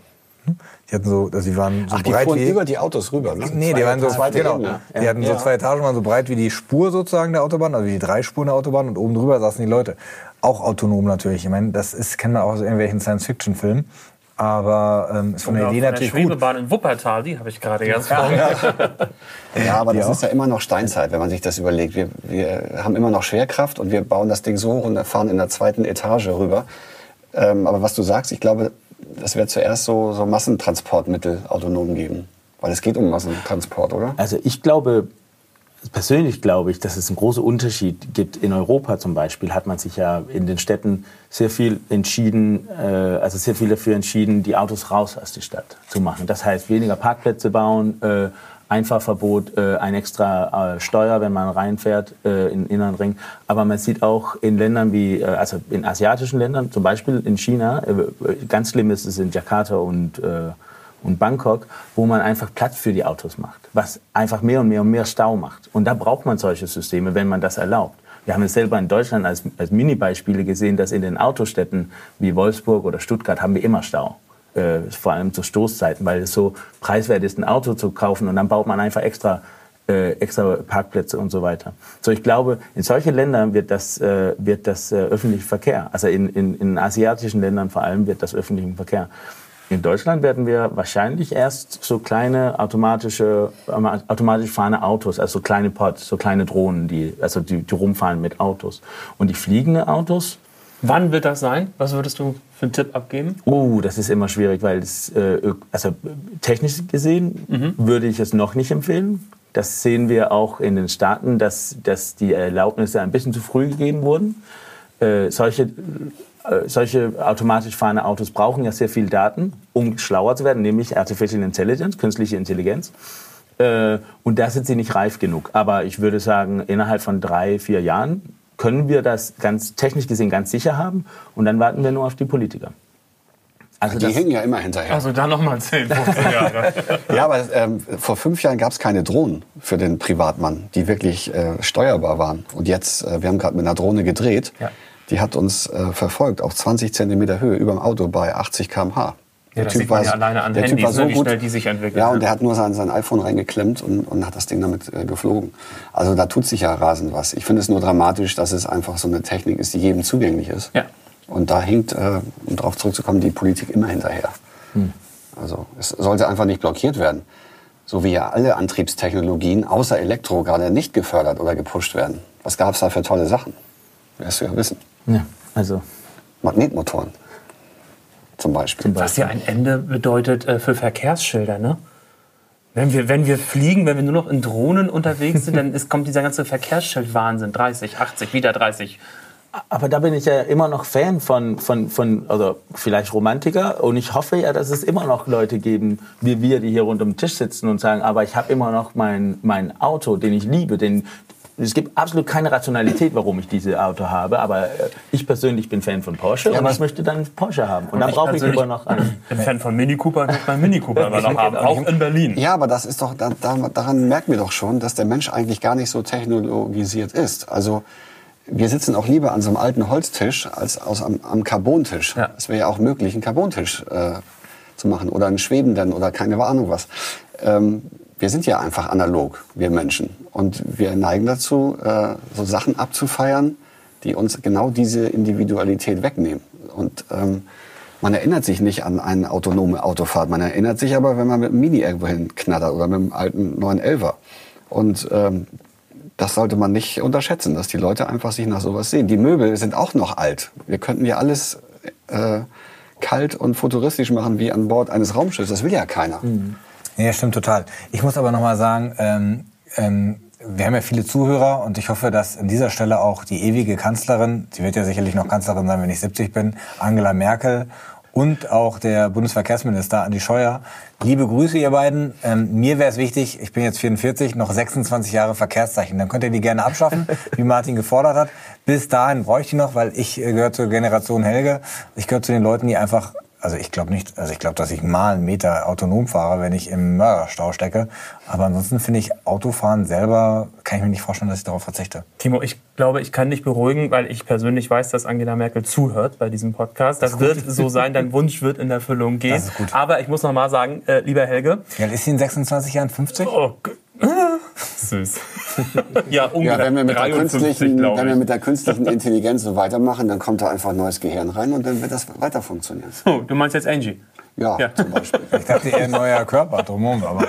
[SPEAKER 3] Die hatten so, also die waren so
[SPEAKER 2] Ach, die
[SPEAKER 3] breit
[SPEAKER 2] fuhren
[SPEAKER 3] wie
[SPEAKER 2] über die Autos rüber, ne?
[SPEAKER 3] Nee, die waren so,
[SPEAKER 2] zweite
[SPEAKER 3] genau,
[SPEAKER 2] Ebene.
[SPEAKER 3] die hatten so
[SPEAKER 2] Ja.
[SPEAKER 3] zwei Etagen, waren so breit wie die Spur sozusagen der Autobahn, also wie die drei Spuren der Autobahn und oben drüber saßen die Leute. Auch autonom natürlich. Ich meine, das ist, kennen wir auch aus irgendwelchen Science-Fiction-Filmen. Aber ähm, ist von der Idee
[SPEAKER 1] der
[SPEAKER 3] natürlich gut.
[SPEAKER 1] Schwebebahn in Wuppertal, die habe ich gerade erst vor mir. [laughs]
[SPEAKER 2] Ja, aber das
[SPEAKER 3] Ja.
[SPEAKER 2] ist ja immer noch Steinzeit, wenn man sich das überlegt. Wir, wir haben immer noch Schwerkraft und wir bauen das Ding so hoch und fahren in der zweiten Etage rüber. Ähm, aber was du sagst, ich glaube, das wird zuerst so, so Massentransportmittel autonom geben. Weil es geht um Massentransport, oder?
[SPEAKER 4] Also ich glaube, persönlich glaube ich, dass es einen großen Unterschied gibt. In Europa zum Beispiel hat man sich ja in den Städten sehr viel entschieden, äh, also sehr viel dafür entschieden, die Autos raus aus der Stadt zu machen. Das heißt, weniger Parkplätze bauen, äh, Einfahrverbot, äh, ein extra äh, Steuer, wenn man reinfährt äh, in den inneren Ring. Aber man sieht auch in Ländern wie, äh, also in asiatischen Ländern, zum Beispiel in China, äh, ganz schlimm ist es in Jakarta und äh, und Bangkok, wo man einfach Platz für die Autos macht, was einfach mehr und mehr und mehr Stau macht. Und da braucht man solche Systeme, wenn man das erlaubt. Wir haben es selber in Deutschland als, als Mini-Beispiele gesehen, dass in den Autostädten wie Wolfsburg oder Stuttgart haben wir immer Stau. Äh, vor allem zu Stoßzeiten, weil es so preiswert ist, ein Auto zu kaufen und dann baut man einfach extra äh, extra Parkplätze und so weiter. So, ich glaube, in solchen Ländern wird das, äh, wird das äh, öffentliche Verkehr, also in, in, in asiatischen Ländern vor allem wird das öffentliche Verkehr. In Deutschland werden wir wahrscheinlich erst so kleine automatische, ähm, automatisch fahrende Autos, also so kleine Pods, so kleine Drohnen, die, also die, die rumfahren mit Autos. Und die fliegende Autos,
[SPEAKER 1] Wann wird das sein? Was würdest du für einen Tipp abgeben?
[SPEAKER 4] Oh, das ist immer schwierig, weil es, äh, also technisch gesehen würde ich es noch nicht empfehlen. Das sehen wir auch in den Staaten, dass, dass die Erlaubnisse ein bisschen zu früh gegeben wurden. Äh, solche, äh, solche automatisch fahrende Autos brauchen ja sehr viel Daten, um schlauer zu werden, nämlich Artificial Intelligence, künstliche Intelligenz. Äh, und da sind sie nicht reif genug. Aber ich würde sagen, innerhalb von drei, vier Jahren können wir das ganz technisch gesehen ganz sicher haben. Und dann warten wir nur auf die Politiker. Also
[SPEAKER 2] Die
[SPEAKER 4] das,
[SPEAKER 2] hängen ja immer hinterher.
[SPEAKER 1] Also dann nochmal 10, 15 Jahre.
[SPEAKER 2] Ja, aber ähm, vor fünf Jahren gab es keine Drohnen für den Privatmann, die wirklich äh, steuerbar waren. Und jetzt, äh, wir haben gerade mit einer Drohne gedreht,
[SPEAKER 1] Ja.
[SPEAKER 2] die hat uns äh, verfolgt auf 20 Zentimeter Höhe über dem Auto bei 80 km/h.
[SPEAKER 1] Ja, das sieht man ja alleine an
[SPEAKER 2] der Typ
[SPEAKER 1] Handys,
[SPEAKER 2] war so
[SPEAKER 1] ne, wie
[SPEAKER 2] gut.
[SPEAKER 1] schnell die sich entwickeln,
[SPEAKER 2] Ja,
[SPEAKER 1] ne?
[SPEAKER 2] und der hat nur sein, sein iPhone reingeklemmt und, und hat das Ding damit äh, geflogen. Also da tut sich ja rasend was. Ich finde es nur dramatisch, dass es einfach so eine Technik ist, die jedem zugänglich ist.
[SPEAKER 1] Ja.
[SPEAKER 2] Und da hinkt, äh, um darauf zurückzukommen, die Politik immer hinterher.
[SPEAKER 1] Hm.
[SPEAKER 2] Also es sollte einfach nicht blockiert werden. So wie ja alle Antriebstechnologien außer Elektro gerade nicht gefördert oder gepusht werden. Was gab es da für tolle Sachen? Wirst du ja wissen.
[SPEAKER 4] ja, also
[SPEAKER 2] Magnetmotoren zum Beispiel.
[SPEAKER 1] Was ja ein Ende bedeutet äh, für Verkehrsschilder, ne? Wenn wir, wenn wir fliegen, wenn wir nur noch in Drohnen unterwegs sind, dann ist, kommt dieser ganze Verkehrsschildwahnsinn. 30, 80, wieder 30.
[SPEAKER 4] Aber da bin ich ja immer noch Fan von, von, von, also vielleicht Romantiker. Und ich hoffe ja, dass es immer noch Leute geben, wie wir, die hier rund um den Tisch sitzen und sagen, aber ich habe immer noch mein, mein Auto, den ich liebe. Den, es gibt absolut keine Rationalität, warum ich dieses Auto habe. Aber äh, ich persönlich bin Fan von Porsche und ich möchte dann Porsche haben. Und dann
[SPEAKER 1] ich
[SPEAKER 4] brauche ich lieber noch einen.
[SPEAKER 1] bin Fan von Mini Cooper und möchte meinen Mini Cooper immer noch haben. Auch in Berlin.
[SPEAKER 2] Ja, aber das ist doch, da, da, daran merken wir doch schon, dass der Mensch eigentlich gar nicht so technologisiert ist. Also wir sitzen auch lieber an so einem alten Holztisch als aus, am, am Carbontisch.
[SPEAKER 1] Ja.
[SPEAKER 2] Es wäre ja auch möglich, einen Carbontisch äh, zu machen oder einen schwebenden oder keine Ahnung was. Ähm, wir sind ja einfach analog, wir Menschen. Und wir neigen dazu, äh, so Sachen abzufeiern, die uns genau diese Individualität wegnehmen. Und ähm, man erinnert sich nicht an eine autonome Autofahrt. Man erinnert sich aber, wenn man mit dem Mini irgendwo hinknattert oder mit dem alten 911er. Und ähm, das sollte man nicht unterschätzen, dass die Leute einfach sich nach sowas sehen. Die Möbel sind auch noch alt. Wir könnten ja alles äh, kalt und futuristisch machen wie an Bord eines Raumschiffs. Das will ja keiner.
[SPEAKER 3] Ja, stimmt total. Ich muss aber noch mal sagen, ähm, ähm, wir haben ja viele Zuhörer und ich hoffe, dass an dieser Stelle auch die ewige Kanzlerin, sie wird ja sicherlich noch Kanzlerin sein, wenn ich 70 bin, Angela Merkel und auch der Bundesverkehrsminister Andi Scheuer. Liebe Grüße, ihr beiden. Ähm, mir wäre es wichtig, ich bin jetzt 44, noch 26 Jahre Verkehrszeichen. Dann könnt ihr die gerne abschaffen, [laughs] wie Martin gefordert hat. Bis dahin bräuchte ich die noch, weil ich äh, gehöre zur Generation Helge. Ich gehöre zu den Leuten, die einfach also ich glaube nicht, also ich glaube, dass ich mal einen Meter autonom fahre, wenn ich im Mörderstau stecke. Aber ansonsten finde ich Autofahren selber, kann ich mir nicht vorstellen, dass ich darauf verzichte.
[SPEAKER 1] Timo, ich glaube, ich kann dich beruhigen, weil ich persönlich weiß, dass Angela Merkel zuhört bei diesem Podcast. Das, wird so sein, dein Wunsch wird in Erfüllung gehen.
[SPEAKER 3] Das ist gut.
[SPEAKER 1] Aber ich muss noch mal sagen, äh, lieber Helge.
[SPEAKER 3] Ja, ist sie in 26 Jahren 50?
[SPEAKER 1] Oh, süß. ja, ungefähr
[SPEAKER 2] Ja, wenn wir, mit der
[SPEAKER 1] 53,
[SPEAKER 2] künstlichen, wenn wir mit der künstlichen Intelligenz so weitermachen, dann kommt da einfach ein neues Gehirn rein und dann wird das weiter funktionieren.
[SPEAKER 1] Oh, du meinst jetzt Angie.
[SPEAKER 2] Ja,
[SPEAKER 1] Ja.
[SPEAKER 2] zum Beispiel.
[SPEAKER 3] Ich dachte eher ein neuer Körper drumherum, aber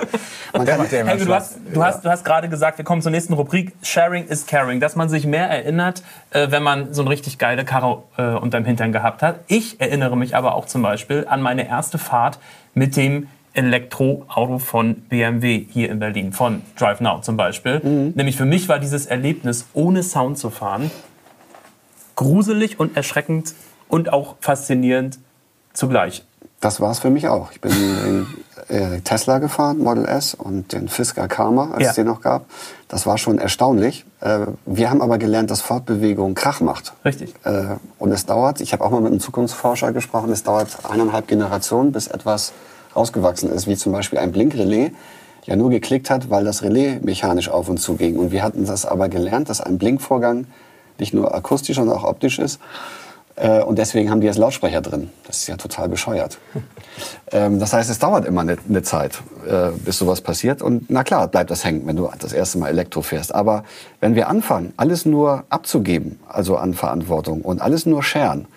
[SPEAKER 3] der macht ja immer
[SPEAKER 1] Helge, du hast, du, hast, du hast gerade gesagt, wir kommen zur nächsten Rubrik. Sharing is caring. Dass man sich mehr erinnert, äh, wenn man so eine richtig geile Karre äh, unterm Hintern gehabt hat. Ich erinnere mich aber auch zum Beispiel an meine erste Fahrt mit dem Elektroauto von BMW hier in Berlin, von Drive Now zum Beispiel. Nämlich für mich war dieses Erlebnis, ohne Sound zu fahren, gruselig und erschreckend und auch faszinierend zugleich.
[SPEAKER 2] Das war es für mich auch. Ich bin in äh, Tesla gefahren, Model S, und den Fisker Karma, als
[SPEAKER 1] Ja.
[SPEAKER 2] es den noch gab. Das war schon erstaunlich. Äh, wir haben aber gelernt, dass Fortbewegung Krach macht.
[SPEAKER 1] Richtig.
[SPEAKER 2] Äh, und es dauert, ich habe auch mal mit einem Zukunftsforscher gesprochen, es dauert eineinhalb Generationen, bis etwas rausgewachsen ist, wie zum Beispiel ein Blinkrelais ja nur geklickt hat, weil das Relais mechanisch auf und zu ging. Und wir hatten das aber gelernt, dass ein Blinkvorgang nicht nur akustisch, sondern auch optisch ist. Äh, Und deswegen haben die jetzt Lautsprecher drin. Das ist ja total bescheuert. [laughs] ähm, das heißt, es dauert immer eine, Zeit, äh, bis sowas passiert. Und na klar, bleibt das hängen, wenn du das erste Mal Elektro fährst. Aber wenn wir anfangen, alles nur abzugeben, also an Verantwortung und alles nur scheren,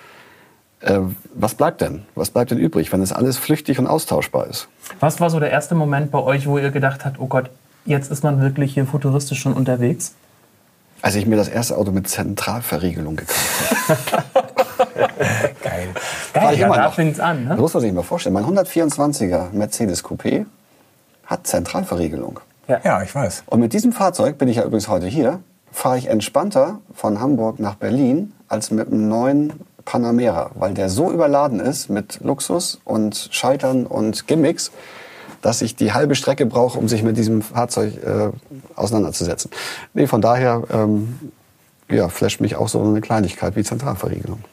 [SPEAKER 2] was bleibt denn? Was bleibt denn übrig, wenn es alles flüchtig und austauschbar ist?
[SPEAKER 1] Was war so der erste Moment bei euch, wo ihr gedacht habt, oh Gott, jetzt ist man wirklich hier futuristisch schon unterwegs?
[SPEAKER 2] Als ich mir das erste Auto mit Zentralverriegelung gekauft habe. [laughs]
[SPEAKER 3] Geil.
[SPEAKER 2] War ich
[SPEAKER 1] ja,
[SPEAKER 2] immer
[SPEAKER 1] da
[SPEAKER 2] noch.
[SPEAKER 1] fängt's an. Ne?
[SPEAKER 2] Muss man sich mal vorstellen. Mein 124er Mercedes Coupé hat Zentralverriegelung.
[SPEAKER 3] Ja, ich weiß.
[SPEAKER 2] Und mit diesem Fahrzeug bin ich ja übrigens heute hier, fahre ich entspannter von Hamburg nach Berlin als mit einem neuen Panamera, weil der so überladen ist mit Luxus und Schaltern und Gimmicks, dass ich die halbe Strecke brauche, um sich mit diesem Fahrzeug äh, auseinanderzusetzen. Nee, von daher ähm, ja, flasht mich auch so eine Kleinigkeit wie Zentralverriegelung.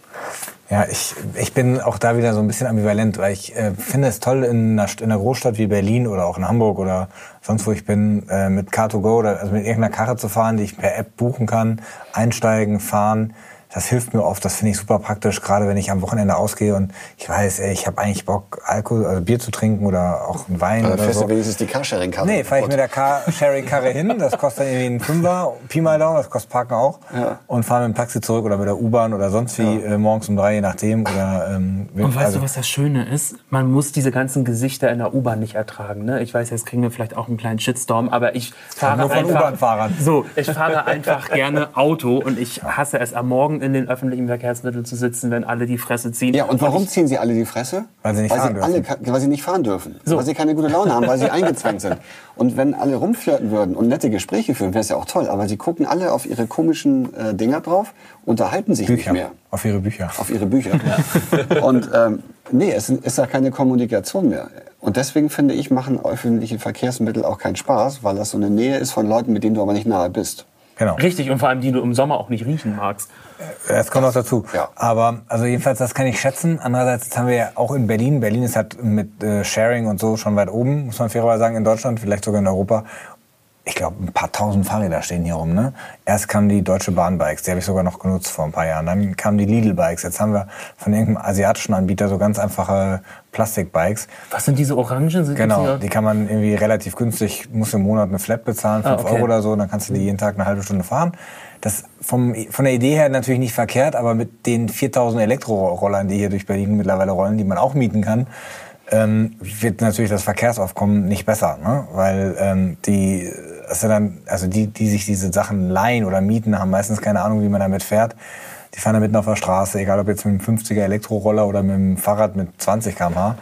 [SPEAKER 3] Ja, ich, ich bin auch da wieder so ein bisschen ambivalent, weil ich äh, finde es toll, in einer, in einer Großstadt wie Berlin oder auch in Hamburg oder sonst wo ich bin, äh, mit Car2Go oder also mit irgendeiner Karre zu fahren, die ich per App buchen kann, einsteigen, fahren. Das hilft mir oft, das finde ich super praktisch, gerade wenn ich am Wochenende ausgehe und ich weiß, ey, ich habe eigentlich Bock, Alkohol, also Bier zu trinken oder auch einen Wein
[SPEAKER 2] Da
[SPEAKER 3] oder
[SPEAKER 2] fährst
[SPEAKER 3] so.
[SPEAKER 2] du wenigstens die Carsharing-Karte.
[SPEAKER 3] Nee, fahre ich mit der Car-Sharing-Karre hin. Das kostet dann irgendwie einen Fünfer, Pi mal Daumen, das kostet Parken auch.
[SPEAKER 2] Ja.
[SPEAKER 3] Und fahre mit dem Taxi zurück oder mit der U-Bahn oder sonst wie äh, morgens um drei, je nachdem. Oder, ähm,
[SPEAKER 1] Und weißt
[SPEAKER 3] also-
[SPEAKER 1] du, was das Schöne ist? Man muss diese ganzen Gesichter in der U-Bahn nicht ertragen. Ne? Ich weiß, jetzt kriegen wir vielleicht auch einen kleinen Shitstorm, aber ich fahre
[SPEAKER 3] nur von
[SPEAKER 1] einfach,
[SPEAKER 3] U-Bahn-Fahrern.
[SPEAKER 1] So, ich fahre einfach gerne Auto und ich hasse es am Morgen in den öffentlichen Verkehrsmitteln zu sitzen, wenn alle die Fresse ziehen.
[SPEAKER 2] Ja, und warum ziehen sie alle die Fresse?
[SPEAKER 3] Weil sie nicht
[SPEAKER 2] weil
[SPEAKER 3] fahren
[SPEAKER 2] sie alle,
[SPEAKER 3] dürfen.
[SPEAKER 2] ka- weil sie nicht fahren dürfen.
[SPEAKER 1] So.
[SPEAKER 2] Weil sie keine gute Laune haben, weil sie [laughs] eingezwängt sind. Und wenn alle rumflirten würden und nette Gespräche führen, wäre es ja auch toll. Aber sie gucken alle auf ihre komischen äh, Dinger drauf, unterhalten sich
[SPEAKER 3] Bücher.
[SPEAKER 2] nicht mehr.
[SPEAKER 3] Auf ihre Bücher.
[SPEAKER 2] Auf ihre Bücher. [laughs] Und ähm, nee, es ist ja keine Kommunikation mehr. Und deswegen finde ich, machen öffentliche Verkehrsmittel auch keinen Spaß, weil das so eine Nähe ist von Leuten, mit denen du aber nicht nahe bist.
[SPEAKER 3] Genau.
[SPEAKER 1] Richtig, und vor allem die du im Sommer auch nicht riechen magst.
[SPEAKER 3] Das kommt noch dazu.
[SPEAKER 2] Ja.
[SPEAKER 3] Aber also jedenfalls, das kann ich schätzen. Andererseits haben wir ja auch in Berlin. Berlin ist halt mit äh, Sharing und so schon weit oben, muss man fairerweise sagen, in Deutschland, vielleicht sogar in Europa. Ich glaube, ein paar tausend Fahrräder stehen hier rum. Ne? Erst kamen die Deutsche Bahn-Bikes, die habe ich sogar noch genutzt vor ein paar Jahren. Dann kamen die Lidl-Bikes. Jetzt haben wir von irgendeinem asiatischen Anbieter so ganz einfache Plastik-Bikes.
[SPEAKER 1] Was sind diese Orangen? Sind
[SPEAKER 3] Genau,
[SPEAKER 1] diese-
[SPEAKER 3] die kann man irgendwie relativ günstig, muss im Monat eine Flat bezahlen, 5
[SPEAKER 1] Ah, okay.
[SPEAKER 3] Euro oder so, und dann kannst du die jeden Tag eine halbe Stunde fahren. Das vom, von der Idee her natürlich nicht verkehrt, aber mit den 4000 Elektrorollern, die hier durch Berlin mittlerweile rollen, die man auch mieten kann, ähm, wird natürlich das Verkehrsaufkommen nicht besser, ne? weil ähm, die, sind dann, also die, die sich diese Sachen leihen oder mieten, haben meistens keine Ahnung, wie man damit fährt. Die fahren da mitten auf der Straße, egal ob jetzt mit einem 50er Elektroroller oder mit einem Fahrrad mit 20 km/h.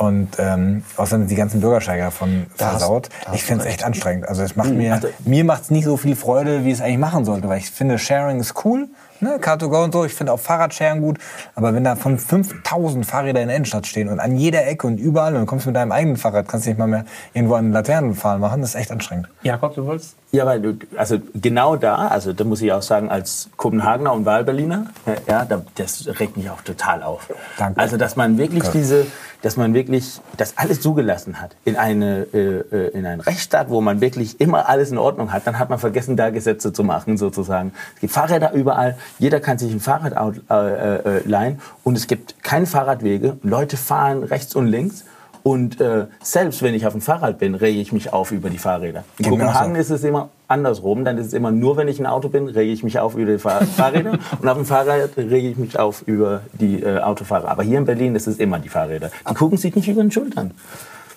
[SPEAKER 3] Und ähm, außerdem sind die ganzen Bürgersteige davon
[SPEAKER 2] Da hast-
[SPEAKER 3] versaut.
[SPEAKER 2] da hast
[SPEAKER 3] Ich
[SPEAKER 2] du
[SPEAKER 3] finde es echt anstrengend. Also es macht mir, mir macht es nicht so viel Freude, wie es eigentlich machen sollte, weil ich finde, Sharing ist cool, ne, Car2Go und so, ich finde auch Fahrradscheren gut, aber wenn da von 5000 Fahrräder in der Innenstadt stehen und an jeder Ecke und überall und du kommst mit deinem eigenen Fahrrad, kannst nicht mal mehr irgendwo an Laternen fahren machen, das ist echt anstrengend.
[SPEAKER 1] Jakob, du wolltest?
[SPEAKER 4] Ja, weil du, also genau da, also da muss ich auch sagen, als Kopenhagener und Wahlberliner, ja, da, das regt mich auch total auf.
[SPEAKER 3] Danke.
[SPEAKER 4] Also, dass man wirklich diese, dass man wirklich das alles zugelassen hat in eine, äh, äh, in einen Rechtsstaat, wo man wirklich immer alles in Ordnung hat, dann hat man vergessen, da Gesetze zu machen, sozusagen. Es gibt Fahrräder überall, jeder kann sich ein Fahrrad out, äh, äh, leihen und es gibt keine Fahrradwege. Leute fahren rechts und links. Und äh, selbst wenn ich auf dem Fahrrad bin, rege ich mich auf über die Fahrräder. In
[SPEAKER 3] auch
[SPEAKER 4] Kopenhagen
[SPEAKER 3] so.
[SPEAKER 4] ist es immer andersrum. Dann ist es immer nur, wenn ich ein Auto bin, rege ich mich auf über die Fahr [laughs] Fahrräder. und auf dem Fahrrad rege ich mich auf über die äh, Autofahrer. Aber hier in Berlin ist es immer die Fahrräder. Die gucken sich nicht über den Schultern.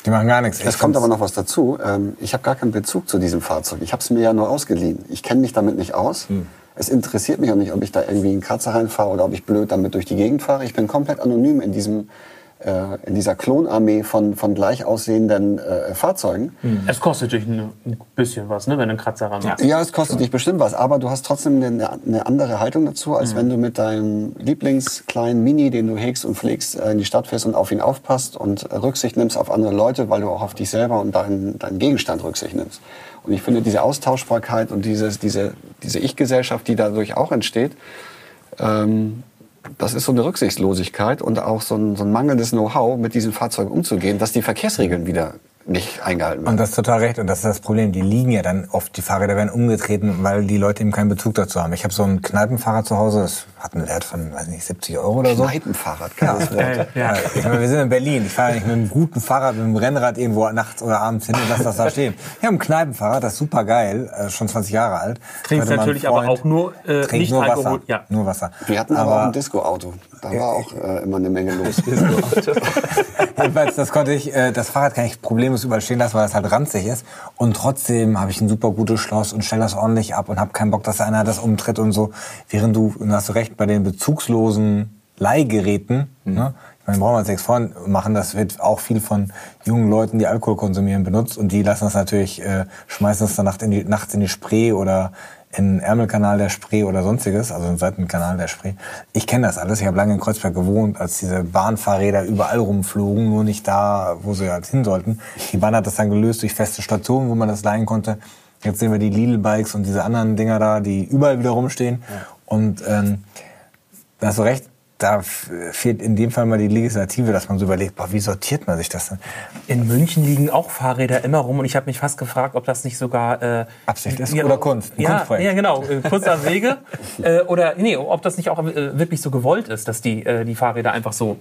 [SPEAKER 3] Die machen gar nichts.
[SPEAKER 2] Es kommt aber noch was dazu. Ähm, Ich habe gar keinen Bezug zu diesem Fahrzeug. Ich habe es mir ja nur ausgeliehen. Ich kenne mich damit nicht aus. Es interessiert mich auch nicht, ob ich da irgendwie einen Kratzer reinfahre oder ob ich blöd damit durch die Gegend fahre. Ich bin komplett anonym in diesem in dieser Klonarmee von, von gleich aussehenden äh, Fahrzeugen.
[SPEAKER 1] Es kostet dich ein, bisschen was, ne, wenn du einen Kratzer ran machst.
[SPEAKER 2] Ja, es kostet dich bestimmt was, aber du hast trotzdem eine, eine andere Haltung dazu, als wenn du mit deinem Lieblingskleinen Mini, den du hegst und pflegst, äh, in die Stadt fährst und auf ihn aufpasst und äh, Rücksicht nimmst auf andere Leute, weil du auch auf dich selber und deinen, deinen Gegenstand Rücksicht nimmst. Und ich finde, diese Austauschbarkeit und dieses, diese, diese Ich-Gesellschaft, die dadurch auch entsteht, ähm, das ist so eine Rücksichtslosigkeit und auch so ein, so ein mangelndes Know-how, mit diesen Fahrzeugen umzugehen, dass die Verkehrsregeln wieder nicht eingehalten werden.
[SPEAKER 3] Und das ist total recht. Und das ist das Problem. Die liegen ja dann oft, die Fahrräder werden umgetreten, weil die Leute eben keinen Bezug dazu haben. Ich habe so ein Kneipenfahrrad zu Hause, das hat einen Wert von, weiß nicht, 70 Euro oder so.
[SPEAKER 2] Kneipenfahrrad, geiles Wort.
[SPEAKER 1] Geil, ja.
[SPEAKER 3] Ja, ich meine, wir sind in Berlin. Ich fahre ja nicht mit einem guten Fahrrad, mit einem Rennrad irgendwo nachts oder abends hin und lasse das da stehen. Ich habe ein Kneipenfahrrad, das ist super geil, äh, schon 20 Jahre alt.
[SPEAKER 1] Trinkst natürlich aber
[SPEAKER 3] Freund-
[SPEAKER 1] auch nur, äh,
[SPEAKER 3] trinkt
[SPEAKER 1] nicht
[SPEAKER 3] nur
[SPEAKER 1] Alkohol.
[SPEAKER 3] Wasser.
[SPEAKER 1] Ja.
[SPEAKER 3] Nur Wasser.
[SPEAKER 2] Wir hatten aber, auch ein Disco-Auto. Da war auch äh, immer eine Menge los. [laughs]
[SPEAKER 3] Jedenfalls, das konnte ich, äh, das Fahrrad kann ich problemlos überall stehen lassen, weil es halt ranzig ist. Und trotzdem habe ich ein super gutes Schloss und stelle das ordentlich ab und habe keinen Bock, dass einer das umtritt und so. Während du, und hast du recht, bei den bezugslosen Leihgeräten, ne? Ich meine, brauchen wir uns nichts vormachen, das wird auch viel von jungen Leuten, die Alkohol konsumieren, benutzt und die lassen das natürlich, äh, schmeißen das dann nachts in die, nachts in die Spree oder in Ärmelkanal der Spree oder sonstiges, also im Seitenkanal der Spree. Ich kenne das alles. Ich habe lange in Kreuzberg gewohnt, als diese Bahnfahrräder überall rumflogen, nur nicht da, wo sie halt hin sollten. Die Bahn hat das dann gelöst durch feste Stationen, wo man das leihen konnte. Jetzt sehen wir die Lidl-Bikes und diese anderen Dinger da, die überall wieder rumstehen. Und ähm, da hast du recht, da fehlt in dem Fall mal die Legislative, dass man so überlegt, boah, wie sortiert man sich das denn?
[SPEAKER 1] In München liegen auch Fahrräder immer rum und ich habe mich fast gefragt, ob das nicht sogar äh,
[SPEAKER 3] Absicht ist oder Kunst,
[SPEAKER 1] Ja,
[SPEAKER 3] Kunstprojekt.
[SPEAKER 1] ja, genau, äh, Kunst am Wege [laughs] äh, oder nee, ob das nicht auch äh, wirklich so gewollt ist, dass die äh, die Fahrräder einfach so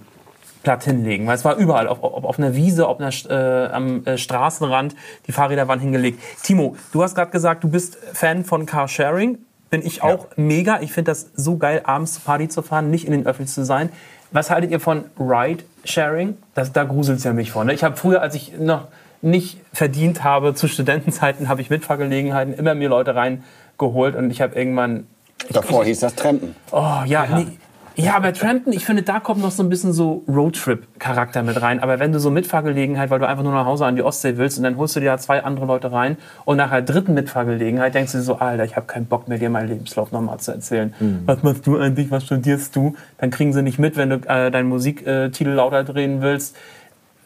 [SPEAKER 1] platt hinlegen, weil es war überall, ob, ob auf einer Wiese, ob einer, äh, am äh, Straßenrand, die Fahrräder waren hingelegt. Timo, du hast gerade gesagt, du bist Fan von Carsharing. Bin ich auch mega. Ich finde das so geil, abends zur Party zu fahren, nicht in den Öffis zu sein. Was haltet ihr von Ride-Sharing? Das, da gruselt es ja mich vor. Ne? Ich habe früher, als ich noch nicht verdient habe, zu Studentenzeiten, habe ich Mitfahrgelegenheiten immer mir Leute reingeholt und ich habe irgendwann
[SPEAKER 2] Davor hieß das Trampen.
[SPEAKER 1] Oh ja, nee. Ja, bei Trampton, ich finde, da kommt noch so ein bisschen so Roadtrip-Charakter mit rein. Aber wenn du so Mitfahrgelegenheit, weil du einfach nur nach Hause an die Ostsee willst und dann holst du dir da zwei andere Leute rein und nach der dritten Mitfahrgelegenheit denkst du dir so, Alter, ich habe keinen Bock mehr, dir meinen Lebenslauf nochmal zu erzählen. Was machst du eigentlich, was studierst du? Dann kriegen sie nicht mit, wenn du äh, deinen Musiktitel lauter drehen willst.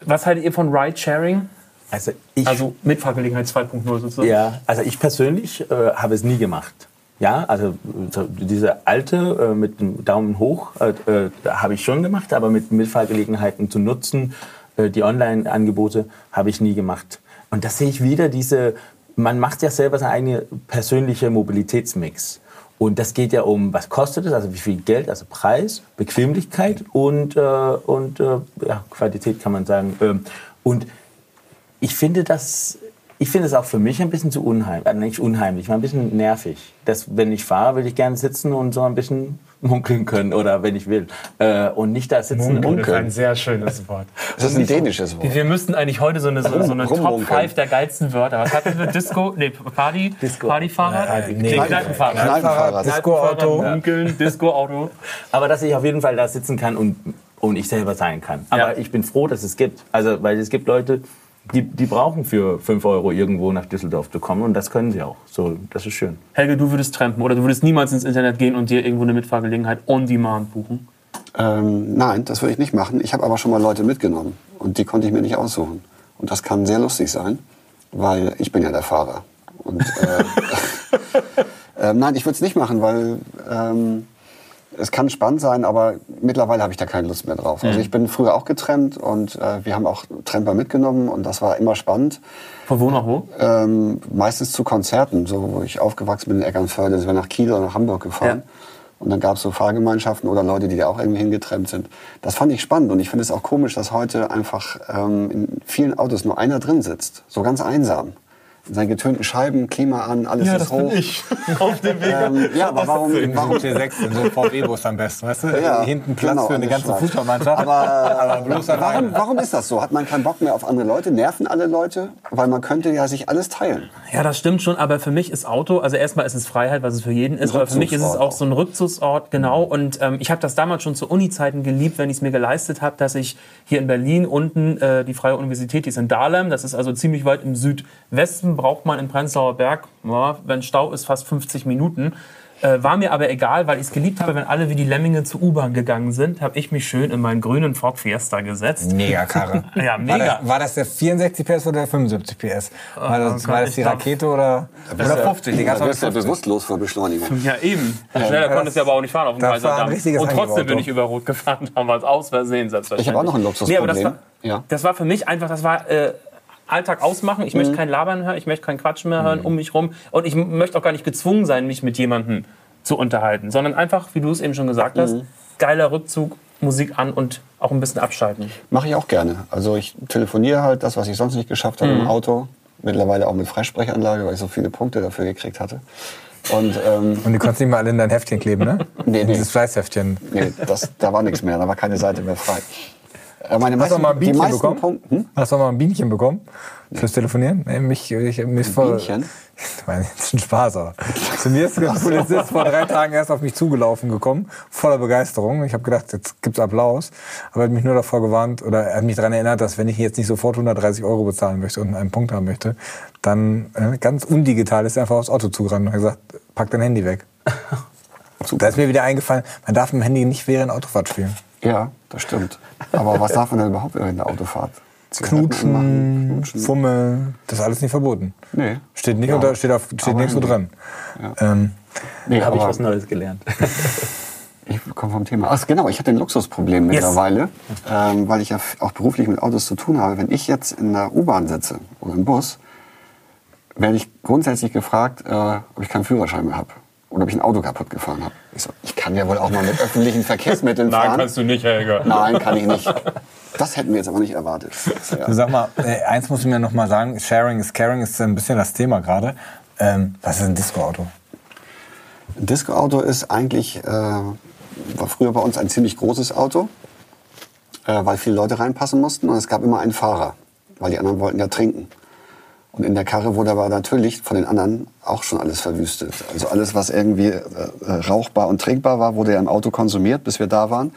[SPEAKER 1] Was haltet ihr von Ride-Sharing?
[SPEAKER 4] Also ich,
[SPEAKER 1] Also Mitfahrgelegenheit 2.0 sozusagen.
[SPEAKER 4] ja, also ich persönlich äh, habe es nie gemacht. Ja, also so diese alte äh, mit dem Daumen hoch äh, äh, habe ich schon gemacht, aber mit Mitfahrgelegenheiten zu nutzen, äh, die Online-Angebote habe ich nie gemacht. Und da sehe ich wieder diese, man macht ja selber seine eigene persönliche Mobilitätsmix. Und das geht ja um, was kostet es, also wie viel Geld, also Preis, Bequemlichkeit und, äh, und äh, ja, Qualität kann man sagen. Ähm, und ich finde das, ich finde es auch für mich ein bisschen zu unheimlich, äh, nicht unheimlich, mal ein bisschen nervig. Das, wenn ich fahre, will ich gerne sitzen und so ein bisschen [laughs] munkeln können oder wenn ich will. Äh, und nicht da sitzen
[SPEAKER 1] Das
[SPEAKER 4] und
[SPEAKER 1] ist ein sehr schönes [laughs] Wort.
[SPEAKER 2] Das ist ein dänisches Wort.
[SPEAKER 1] Wir müssten eigentlich heute so eine, so, so eine Top
[SPEAKER 2] rummunkeln.
[SPEAKER 1] 5 der geilsten Wörter. Was hatten wir? Disco? Nee, Party?
[SPEAKER 4] Disco.
[SPEAKER 1] Partyfahrrad?
[SPEAKER 3] Äh,
[SPEAKER 1] nee,
[SPEAKER 3] nee.
[SPEAKER 1] Kneipenfahrrad.
[SPEAKER 2] Kneipenfahrrad.
[SPEAKER 3] Disco-Auto.
[SPEAKER 1] Munkeln, Disco-Auto.
[SPEAKER 4] Aber dass ich auf jeden Fall da sitzen kann und, und ich selber sein kann. Aber
[SPEAKER 1] Ja.
[SPEAKER 4] ich bin froh, dass es gibt. Also, weil es gibt Leute, die, die brauchen für 5 Euro irgendwo nach Düsseldorf zu kommen und das können sie auch. So, das ist schön.
[SPEAKER 1] Helge, du würdest trampen oder du würdest niemals ins Internet gehen und dir irgendwo eine Mitfahrgelegenheit on demand buchen?
[SPEAKER 2] Ähm, nein, das würde ich nicht machen. Ich habe aber schon mal Leute mitgenommen und die konnte ich mir nicht aussuchen. Und das kann sehr lustig sein, weil ich bin ja der Fahrer. Und, äh, [laughs] [laughs] äh, nein, ich würde es nicht machen, weil ähm, es kann spannend sein, aber mittlerweile habe ich da keine Lust mehr drauf. Also ich bin früher auch getrennt und äh, wir haben auch Tramper mitgenommen und das war immer spannend.
[SPEAKER 1] Von wo nach wo?
[SPEAKER 2] Ähm, meistens zu Konzerten, so wo ich aufgewachsen bin in Eckernförde, sind wir nach Kiel oder nach Hamburg gefahren.
[SPEAKER 1] Ja.
[SPEAKER 2] Und dann gab es so Fahrgemeinschaften oder Leute, die da auch irgendwie hingetrennt sind. Das fand ich spannend und ich finde es auch komisch, dass heute einfach ähm, in vielen Autos nur einer drin sitzt. So ganz einsam. In seinen getönten Scheiben, Klima an, alles ist hoch.
[SPEAKER 1] ich. [laughs] Auf dem Weg.
[SPEAKER 2] Ähm, ja, aber warum, warum
[SPEAKER 3] T6, in so VW-Bus am besten, weißt du?
[SPEAKER 2] Ja,
[SPEAKER 3] Hinten Platz
[SPEAKER 2] genau,
[SPEAKER 3] für eine ganze
[SPEAKER 2] schlecht.
[SPEAKER 3] Fußballmannschaft.
[SPEAKER 2] Aber, [laughs]
[SPEAKER 3] aber bloß
[SPEAKER 2] warum, warum ist das so? Hat man keinen Bock mehr auf andere Leute? Nerven alle Leute? Weil man könnte ja sich alles teilen.
[SPEAKER 1] Ja, das stimmt schon, aber für mich ist Auto, also erstmal ist es Freiheit, was es für jeden ist, aber für mich ist es auch so ein Rückzugsort, genau. Und ähm, ich habe das damals schon zu Uni-Zeiten geliebt, wenn ich es mir geleistet habe, dass ich hier in Berlin unten äh, die Freie Universität, die ist in Dahlem, das ist also ziemlich weit im Südwesten, braucht man in Prenzlauer Berg, ja, wenn Stau ist, fast 50 Minuten. Äh, war mir aber egal, weil ich es geliebt habe, wenn alle wie die Lemminge zur U-Bahn gegangen sind, habe ich mich schön in meinen grünen Ford Fiesta gesetzt.
[SPEAKER 3] Mega [laughs] Karre.
[SPEAKER 1] Ja,
[SPEAKER 3] War
[SPEAKER 1] mega.
[SPEAKER 3] das, war das der 64 PS oder der 75 PS? War das,
[SPEAKER 1] Gott,
[SPEAKER 3] war das die
[SPEAKER 1] glaub-
[SPEAKER 3] Rakete oder, oder 50? Die
[SPEAKER 2] Da
[SPEAKER 3] gab's auch
[SPEAKER 2] wirst du ja
[SPEAKER 3] 50.
[SPEAKER 2] bewusstlos vor Beschleunigung.
[SPEAKER 1] Ja, eben. Schneller konntest du aber auch nicht fahren auf dem
[SPEAKER 3] das
[SPEAKER 1] Kaiserdamm.
[SPEAKER 3] war
[SPEAKER 1] Und trotzdem bin ich über Rot gefahren, damals aus Versehen selbstverständlich.
[SPEAKER 2] Ich habe auch noch ein
[SPEAKER 1] Nee, aber das, war,
[SPEAKER 2] Luxusproblem. Ja.
[SPEAKER 1] das war für mich einfach, das war äh, Alltag ausmachen. Ich möchte kein Labern hören, ich möchte kein Quatschen mehr hören um mich rum. Und ich möchte auch gar nicht gezwungen sein, mich mit jemandem zu unterhalten, sondern einfach, wie du es eben schon gesagt hast, geiler Rückzug, Musik an und auch ein bisschen abschalten.
[SPEAKER 2] Mache ich auch gerne. Also ich telefoniere halt das, was ich sonst nicht geschafft habe
[SPEAKER 1] Mhm.
[SPEAKER 2] im Auto. Mittlerweile auch mit Freisprechanlage, weil ich so viele Punkte dafür gekriegt hatte. Und ähm,
[SPEAKER 3] Und die konntest nicht mal alle in dein Heftchen kleben, ne? [laughs]
[SPEAKER 2] Nee,
[SPEAKER 3] In
[SPEAKER 2] nee.
[SPEAKER 3] Dieses Fleißheftchen.
[SPEAKER 2] nee, das, da war nichts mehr, da war keine Seite mehr frei. Äh, meine
[SPEAKER 3] Hast du mal ein Bienchen bekommen?
[SPEAKER 2] Punkte, hm?
[SPEAKER 3] Hast du mal ein Bienchen bekommen? Fürs Telefonieren? Nee, mich, ich, mir ist voll,
[SPEAKER 2] Bienchen? [laughs]
[SPEAKER 3] Ich meine, das ist ein Spaß, aber. Zu mir ist der Polizist vor drei Tagen erst auf mich zugelaufen gekommen, voller Begeisterung. Ich habe gedacht, jetzt gibt's Applaus. Aber er hat mich nur davor gewarnt oder er hat mich daran erinnert, dass wenn ich jetzt nicht sofort 130 Euro bezahlen möchte und einen Punkt haben möchte, dann äh, ganz undigital ist er einfach aufs Auto zugerannt und hat gesagt, pack dein Handy weg. [laughs] Da ist mir wieder eingefallen, man darf mit dem Handy nicht während Autofahrt spielen.
[SPEAKER 2] Ja, das stimmt. Aber was darf man denn überhaupt während der Autofahrt?
[SPEAKER 3] Knutschen,
[SPEAKER 2] anmachen, Knutschen.
[SPEAKER 3] Fummeln, das ist alles nicht verboten.
[SPEAKER 2] Nee.
[SPEAKER 3] Steht nicht
[SPEAKER 2] Ja.
[SPEAKER 3] unter, steht, auf, steht
[SPEAKER 2] Aber
[SPEAKER 3] nirgendwo dran.
[SPEAKER 2] Ja.
[SPEAKER 3] Ähm,
[SPEAKER 2] Nee,
[SPEAKER 4] Habe ich was Neues gelernt. [laughs]
[SPEAKER 2] ich komme vom Thema. Ach genau, ich hatte ein Luxusproblem mittlerweile, ähm, weil ich ja auch beruflich mit Autos zu tun habe. Wenn ich jetzt in der U-Bahn sitze oder im Bus, werde ich grundsätzlich gefragt, äh, ob ich keinen Führerschein mehr habe oder ob ich ein Auto kaputt gefahren habe. Ich so, ich kann ja wohl auch mal mit öffentlichen Verkehrsmitteln [laughs] fahren.
[SPEAKER 1] du nicht, Helga.
[SPEAKER 2] Nein, kann ich nicht. Das hätten wir jetzt aber nicht erwartet.
[SPEAKER 3] Du
[SPEAKER 2] Ja.
[SPEAKER 3] sag mal, äh, eins musst du mir noch mal sagen, Sharing is Caring ist ein bisschen das Thema gerade. Ähm, was ist ein Disco-Auto?
[SPEAKER 2] Ein Disco-Auto ist eigentlich, äh, war früher bei uns ein ziemlich großes Auto, äh, weil viele Leute reinpassen mussten und es gab immer einen Fahrer, weil die anderen wollten ja trinken. Und in der Karre wurde aber natürlich von den anderen auch schon alles verwüstet. Also alles, was irgendwie äh, äh, rauchbar und trinkbar war, wurde ja im Auto konsumiert, bis wir da waren.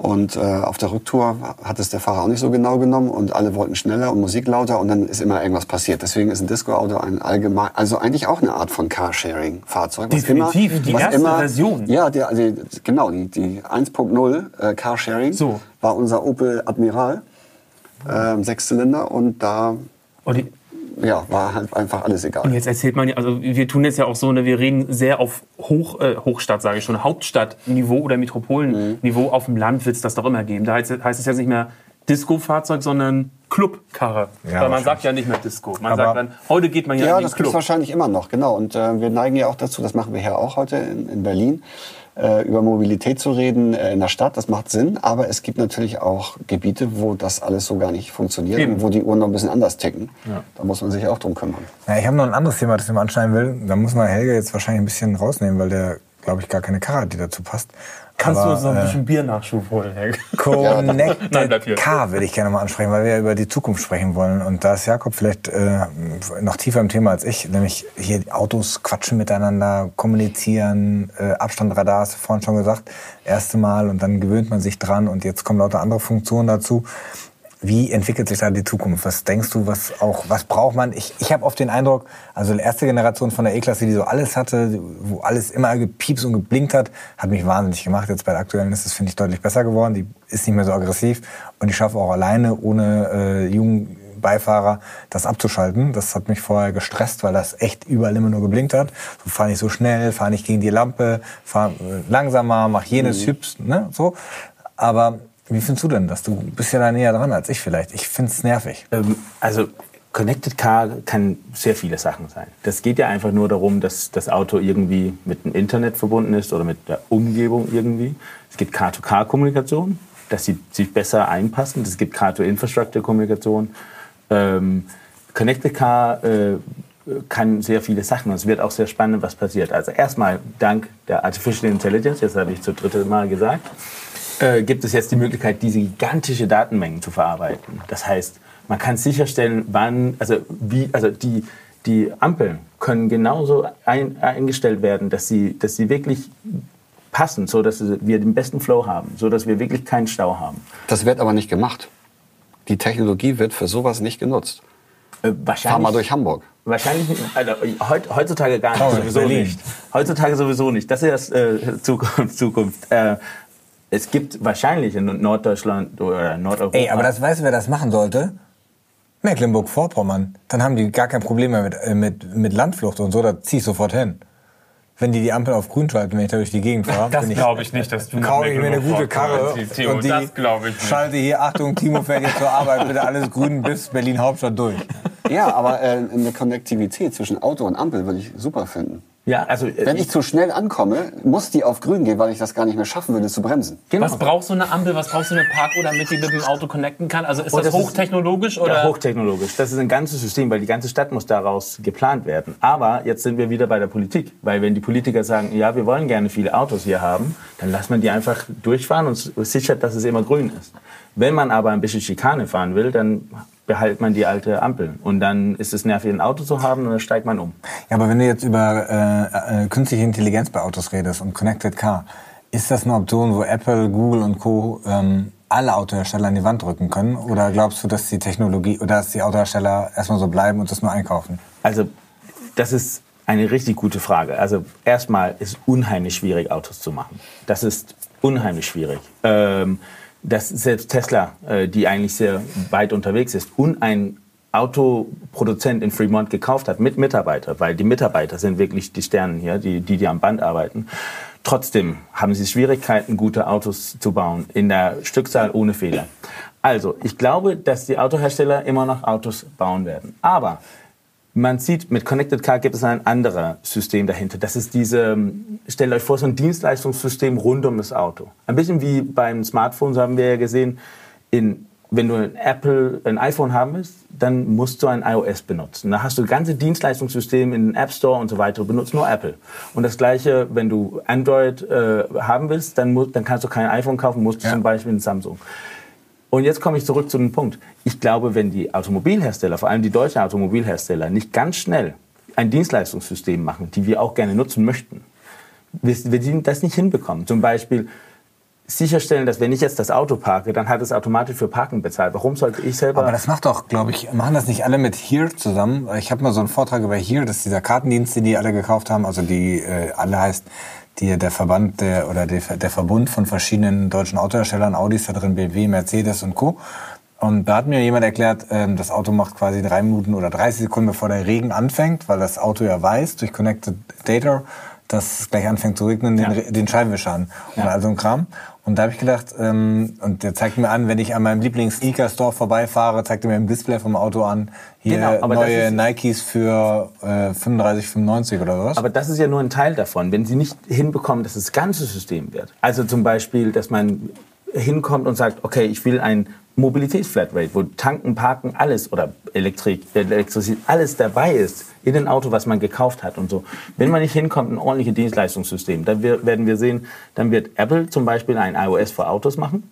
[SPEAKER 2] Und äh, auf der Rücktour hat es der Fahrer auch nicht so genau genommen und alle wollten schneller und Musik lauter und dann ist immer irgendwas passiert. Deswegen ist ein Disco-Auto ein allgemein, also eigentlich auch eine Art von Carsharing-Fahrzeug. was
[SPEAKER 1] Definitiv, die erste Version.
[SPEAKER 2] Ja, die, also, genau, die, die 1.0 äh, Carsharing
[SPEAKER 1] So.
[SPEAKER 2] war unser Opel Admiral, ähm, Sechszylinder und da
[SPEAKER 1] Und, die,
[SPEAKER 2] ja, war halt einfach alles egal.
[SPEAKER 1] und jetzt erzählt man ja, also wir tun jetzt ja auch so, ne, wir reden sehr auf Hoch, äh, Hochstadt, sage ich schon, Hauptstadtniveau oder Metropolenniveau. Auf dem Land wird es das doch immer geben. Da heißt, heißt es jetzt nicht mehr Disco-Fahrzeug, sondern Clubkarre. Weil man sagt ja nicht mehr Disco. Man
[SPEAKER 3] Aber-
[SPEAKER 1] sagt dann, heute geht man ja,
[SPEAKER 2] Ja,
[SPEAKER 1] in
[SPEAKER 2] das
[SPEAKER 1] den
[SPEAKER 2] gibt es
[SPEAKER 1] Club.
[SPEAKER 2] wahrscheinlich immer noch, genau. Und äh, wir neigen ja auch dazu, das machen wir hier auch heute in, in Berlin, äh, über Mobilität zu reden äh, in der Stadt. Das macht Sinn, aber es gibt natürlich auch Gebiete, wo das alles so gar nicht funktioniert
[SPEAKER 1] Eben.
[SPEAKER 2] und wo die Uhren noch ein bisschen anders ticken. Da muss man sich auch drum kümmern.
[SPEAKER 3] Ja, ich habe noch ein anderes Thema, das ich mal anschneiden will. Da muss man Helge jetzt wahrscheinlich ein bisschen rausnehmen, weil der, glaube ich, gar keine Karre hat, die dazu passt.
[SPEAKER 1] Kannst
[SPEAKER 3] Aber,
[SPEAKER 1] du uns noch ein
[SPEAKER 3] äh,
[SPEAKER 1] bisschen Biernachschub holen? [laughs] Nein, bleib
[SPEAKER 3] Connected
[SPEAKER 1] hier.
[SPEAKER 3] Car würde ich gerne mal ansprechen, weil wir ja über die Zukunft sprechen wollen. Und da ist Jakob vielleicht äh, noch tiefer im Thema als ich, nämlich hier die Autos quatschen miteinander, kommunizieren, äh, Abstandradar, hast du vorhin schon gesagt, erste Mal und dann gewöhnt man sich dran und jetzt kommen lauter andere Funktionen dazu. Wie entwickelt sich da die Zukunft? Was denkst du, was auch, was braucht man? Ich, ich habe oft den Eindruck, also die erste Generation von der E-Klasse, die so alles hatte, wo alles immer gepiepst und geblinkt hat, hat mich wahnsinnig gemacht. Jetzt bei der aktuellen ist es, finde ich, deutlich besser geworden. Die ist nicht mehr so aggressiv und ich schaffe auch alleine, ohne äh, jungen Beifahrer, das abzuschalten. Das hat mich vorher gestresst, weil das echt überall immer nur geblinkt hat. So fahr nicht so schnell, fahr nicht gegen die Lampe, fahr äh, langsamer, mach jenes, mhm. hübsch, ne, so. Aber wie findest du denn das? Du bist ja da näher dran als ich vielleicht. Ich finde es nervig.
[SPEAKER 4] Ähm, also Connected Car kann sehr viele Sachen sein. Das geht ja einfach nur darum, dass das Auto irgendwie mit dem Internet verbunden ist oder mit der Umgebung irgendwie. Es gibt Car-to-Car-Kommunikation, dass sie sich besser einpassen. Es gibt Car-to-Infrastructure-Kommunikation. Ähm, Connected Car äh, kann sehr viele Sachen und es wird auch sehr spannend, was passiert. Also erstmal dank der Artificial Intelligence, jetzt habe ich zu dritte Mal gesagt, äh, gibt es jetzt die Möglichkeit, diese gigantische Datenmengen zu verarbeiten. Das heißt, man kann sicherstellen, wann, also wie, also die, die Ampeln können genauso ein, eingestellt werden, dass sie, dass sie wirklich passen, so dass wir den besten Flow haben, so dass wir wirklich keinen Stau haben.
[SPEAKER 2] Das wird aber nicht gemacht. Die Technologie wird für sowas nicht genutzt. Äh, Fahr mal durch Hamburg.
[SPEAKER 4] Wahrscheinlich nicht. Also, heutzutage gar nicht. Oh, sowieso Berlin. nicht. Heutzutage sowieso nicht. Das ist äh, Zukunft. Zukunft. Äh, es gibt wahrscheinlich in Norddeutschland oder Nordeuropa.
[SPEAKER 3] Ey, aber das weißt du, wer das machen sollte? Mecklenburg-Vorpommern. Dann haben die gar kein Problem mehr mit, äh, mit, mit Landflucht und so, da zieh ich sofort hin. Wenn die die Ampel auf grün schalten, wenn ich da durch die Gegend fahre. [laughs]
[SPEAKER 1] Das glaube ich nicht, dass du
[SPEAKER 3] Kaufe ich mir eine gute Karre
[SPEAKER 1] Theo, und die das ich nicht.
[SPEAKER 3] schalte hier, Achtung, Timo fährt jetzt zur Arbeit, bitte alles grün bis Berlin-Hauptstadt durch.
[SPEAKER 2] Ja, aber äh, eine Konnektivität zwischen Auto und Ampel würde ich super finden.
[SPEAKER 4] Ja, also
[SPEAKER 2] äh, wenn ich, ich, zu schnell ankomme, muss die auf grün gehen, weil ich das gar nicht mehr schaffen würde zu bremsen.
[SPEAKER 1] Genau. Was brauchst du eine Ampel? Was brauchst du eine Parkuhr, damit die mit dem Auto connecten kann? Also ist das, das, hochtechnologisch ist, oder?
[SPEAKER 4] Ja, hochtechnologisch. Das ist ein ganzes System, weil die ganze Stadt muss daraus geplant werden. Aber jetzt sind wir wieder bei der Politik, weil wenn die Politiker sagen, ja, wir wollen gerne viele Autos hier haben, dann lässt man die einfach durchfahren und sichert, dass es immer grün ist. Wenn man aber ein bisschen Schikane fahren will, dann behält man die alte Ampel. Und dann ist es nervig, ein Auto zu haben und dann steigt man um.
[SPEAKER 3] Ja, aber wenn du jetzt über äh, äh, künstliche Intelligenz bei Autos redest und Connected Car, ist das eine Option, wo Apple, Google und Co. Ähm, alle Autohersteller an die Wand drücken können? Oder glaubst du, dass die Technologie oder dass die Autohersteller erstmal so bleiben und das nur einkaufen?
[SPEAKER 4] Also, das ist eine richtig gute Frage. Also, erstmal ist unheimlich schwierig, Autos zu machen. Das ist unheimlich schwierig. Ähm, dass selbst Tesla, äh, die eigentlich sehr weit unterwegs ist, und ein Autoproduzent in Fremont gekauft hat mit Mitarbeitern, weil die Mitarbeiter sind wirklich die Sternen hier, die, die, die am Band arbeiten. Trotzdem haben sie Schwierigkeiten, gute Autos zu bauen, in der Stückzahl ohne Fehler. Also, ich glaube, dass die Autohersteller immer noch Autos bauen werden. Aber man sieht, mit Connected Car gibt es ein anderes System dahinter. Das ist diese, stellt euch vor, so ein Dienstleistungssystem rund um das Auto. Ein bisschen wie beim Smartphone, so haben wir ja gesehen, in, wenn du ein Apple, ein iPhone haben willst, dann musst du ein iOS benutzen. Da hast du ganze Dienstleistungssystem in den App Store und so weiter, du benutzt nur Apple. Und das gleiche, wenn du Android äh, haben willst, dann, musst, dann kannst du kein iPhone kaufen, musst ja. zum Beispiel ein Samsung. Und jetzt komme ich zurück zu dem Punkt. Ich glaube, wenn die Automobilhersteller, vor allem die deutschen Automobilhersteller, nicht ganz schnell ein Dienstleistungssystem machen, die wir auch gerne nutzen möchten, wir, wir das nicht hinbekommen. Zum Beispiel sicherstellen, dass wenn ich jetzt das Auto parke, dann hat es automatisch für Parken bezahlt. Warum sollte ich selber?
[SPEAKER 3] Aber das macht doch, glaube ich, machen das nicht alle mit Here zusammen? Ich habe mal so einen Vortrag über Here, das ist dieser Kartendienst, den die alle gekauft haben, also die äh, alle heißt die, der Verband der, oder der, der Verbund von verschiedenen deutschen Autoherstellern, Audis da drin, BMW, Mercedes und Co. Und da hat mir jemand erklärt, ähm, das Auto macht quasi drei Minuten oder 30 Sekunden, bevor der Regen anfängt, weil das Auto ja weiß, durch Connected Data, dass es gleich anfängt zu regnen, den, ja. den Scheibenwischer an. Und ja. all so ein Kram. Und da habe ich gedacht, ähm, und der zeigt mir an, wenn ich an meinem Lieblings-Sneaker-Store vorbeifahre, zeigt er mir im Display vom Auto an, hier genau, neue Nikes für äh, 35,95 oder was.
[SPEAKER 4] Aber das ist ja nur ein Teil davon. Wenn Sie nicht hinbekommen, dass das ganze System wird. Also zum Beispiel, dass man hinkommt und sagt, okay, ich will ein Mobilitätsflatrate, wo Tanken, Parken, alles oder Elektrik, Elektrizität, alles dabei ist in dem Auto, was man gekauft hat und so. Wenn man nicht hinkommt, ein ordentliches Dienstleistungssystem, dann werden wir sehen, dann wird Apple zum Beispiel ein iOS für Autos machen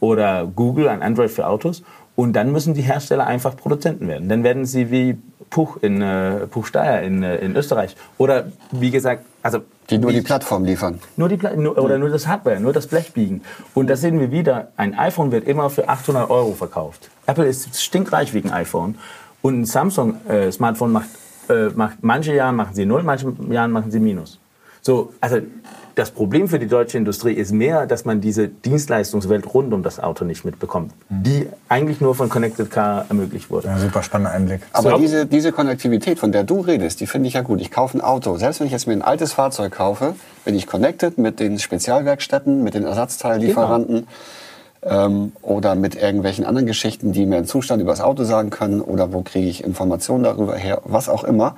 [SPEAKER 4] oder Google ein Android für Autos und dann müssen die Hersteller einfach Produzenten werden. Dann werden sie wie Puch in äh, Puchsteier in, äh, in Österreich. Oder wie gesagt, also
[SPEAKER 2] Die nur die Plattform liefern.
[SPEAKER 4] nur die Pla nur, oder nur das Hardware, nur das Blech biegen. Und da sehen wir wieder, ein iPhone wird immer für 800 Euro verkauft. Apple ist stinkreich wegen iPhone. Und ein Samsung-Smartphone macht, äh, macht, manche Jahre machen sie null, manche Jahren machen sie minus. So, also das Problem für die deutsche Industrie ist mehr, dass man diese Dienstleistungswelt rund um das Auto nicht mitbekommt, die eigentlich nur von Connected Car ermöglicht wurde.
[SPEAKER 3] Ja, super spannender Einblick.
[SPEAKER 2] Aber
[SPEAKER 1] So.
[SPEAKER 2] diese, diese Konnektivität, von der du redest, die finde ich ja gut. Ich kaufe ein Auto. Selbst wenn ich jetzt mir ein altes Fahrzeug kaufe, bin ich connected mit den Spezialwerkstätten, mit den Ersatzteillieferanten ähm, oder mit irgendwelchen anderen Geschichten, die mir den Zustand über das Auto sagen können oder wo kriege ich Informationen darüber her, was auch immer.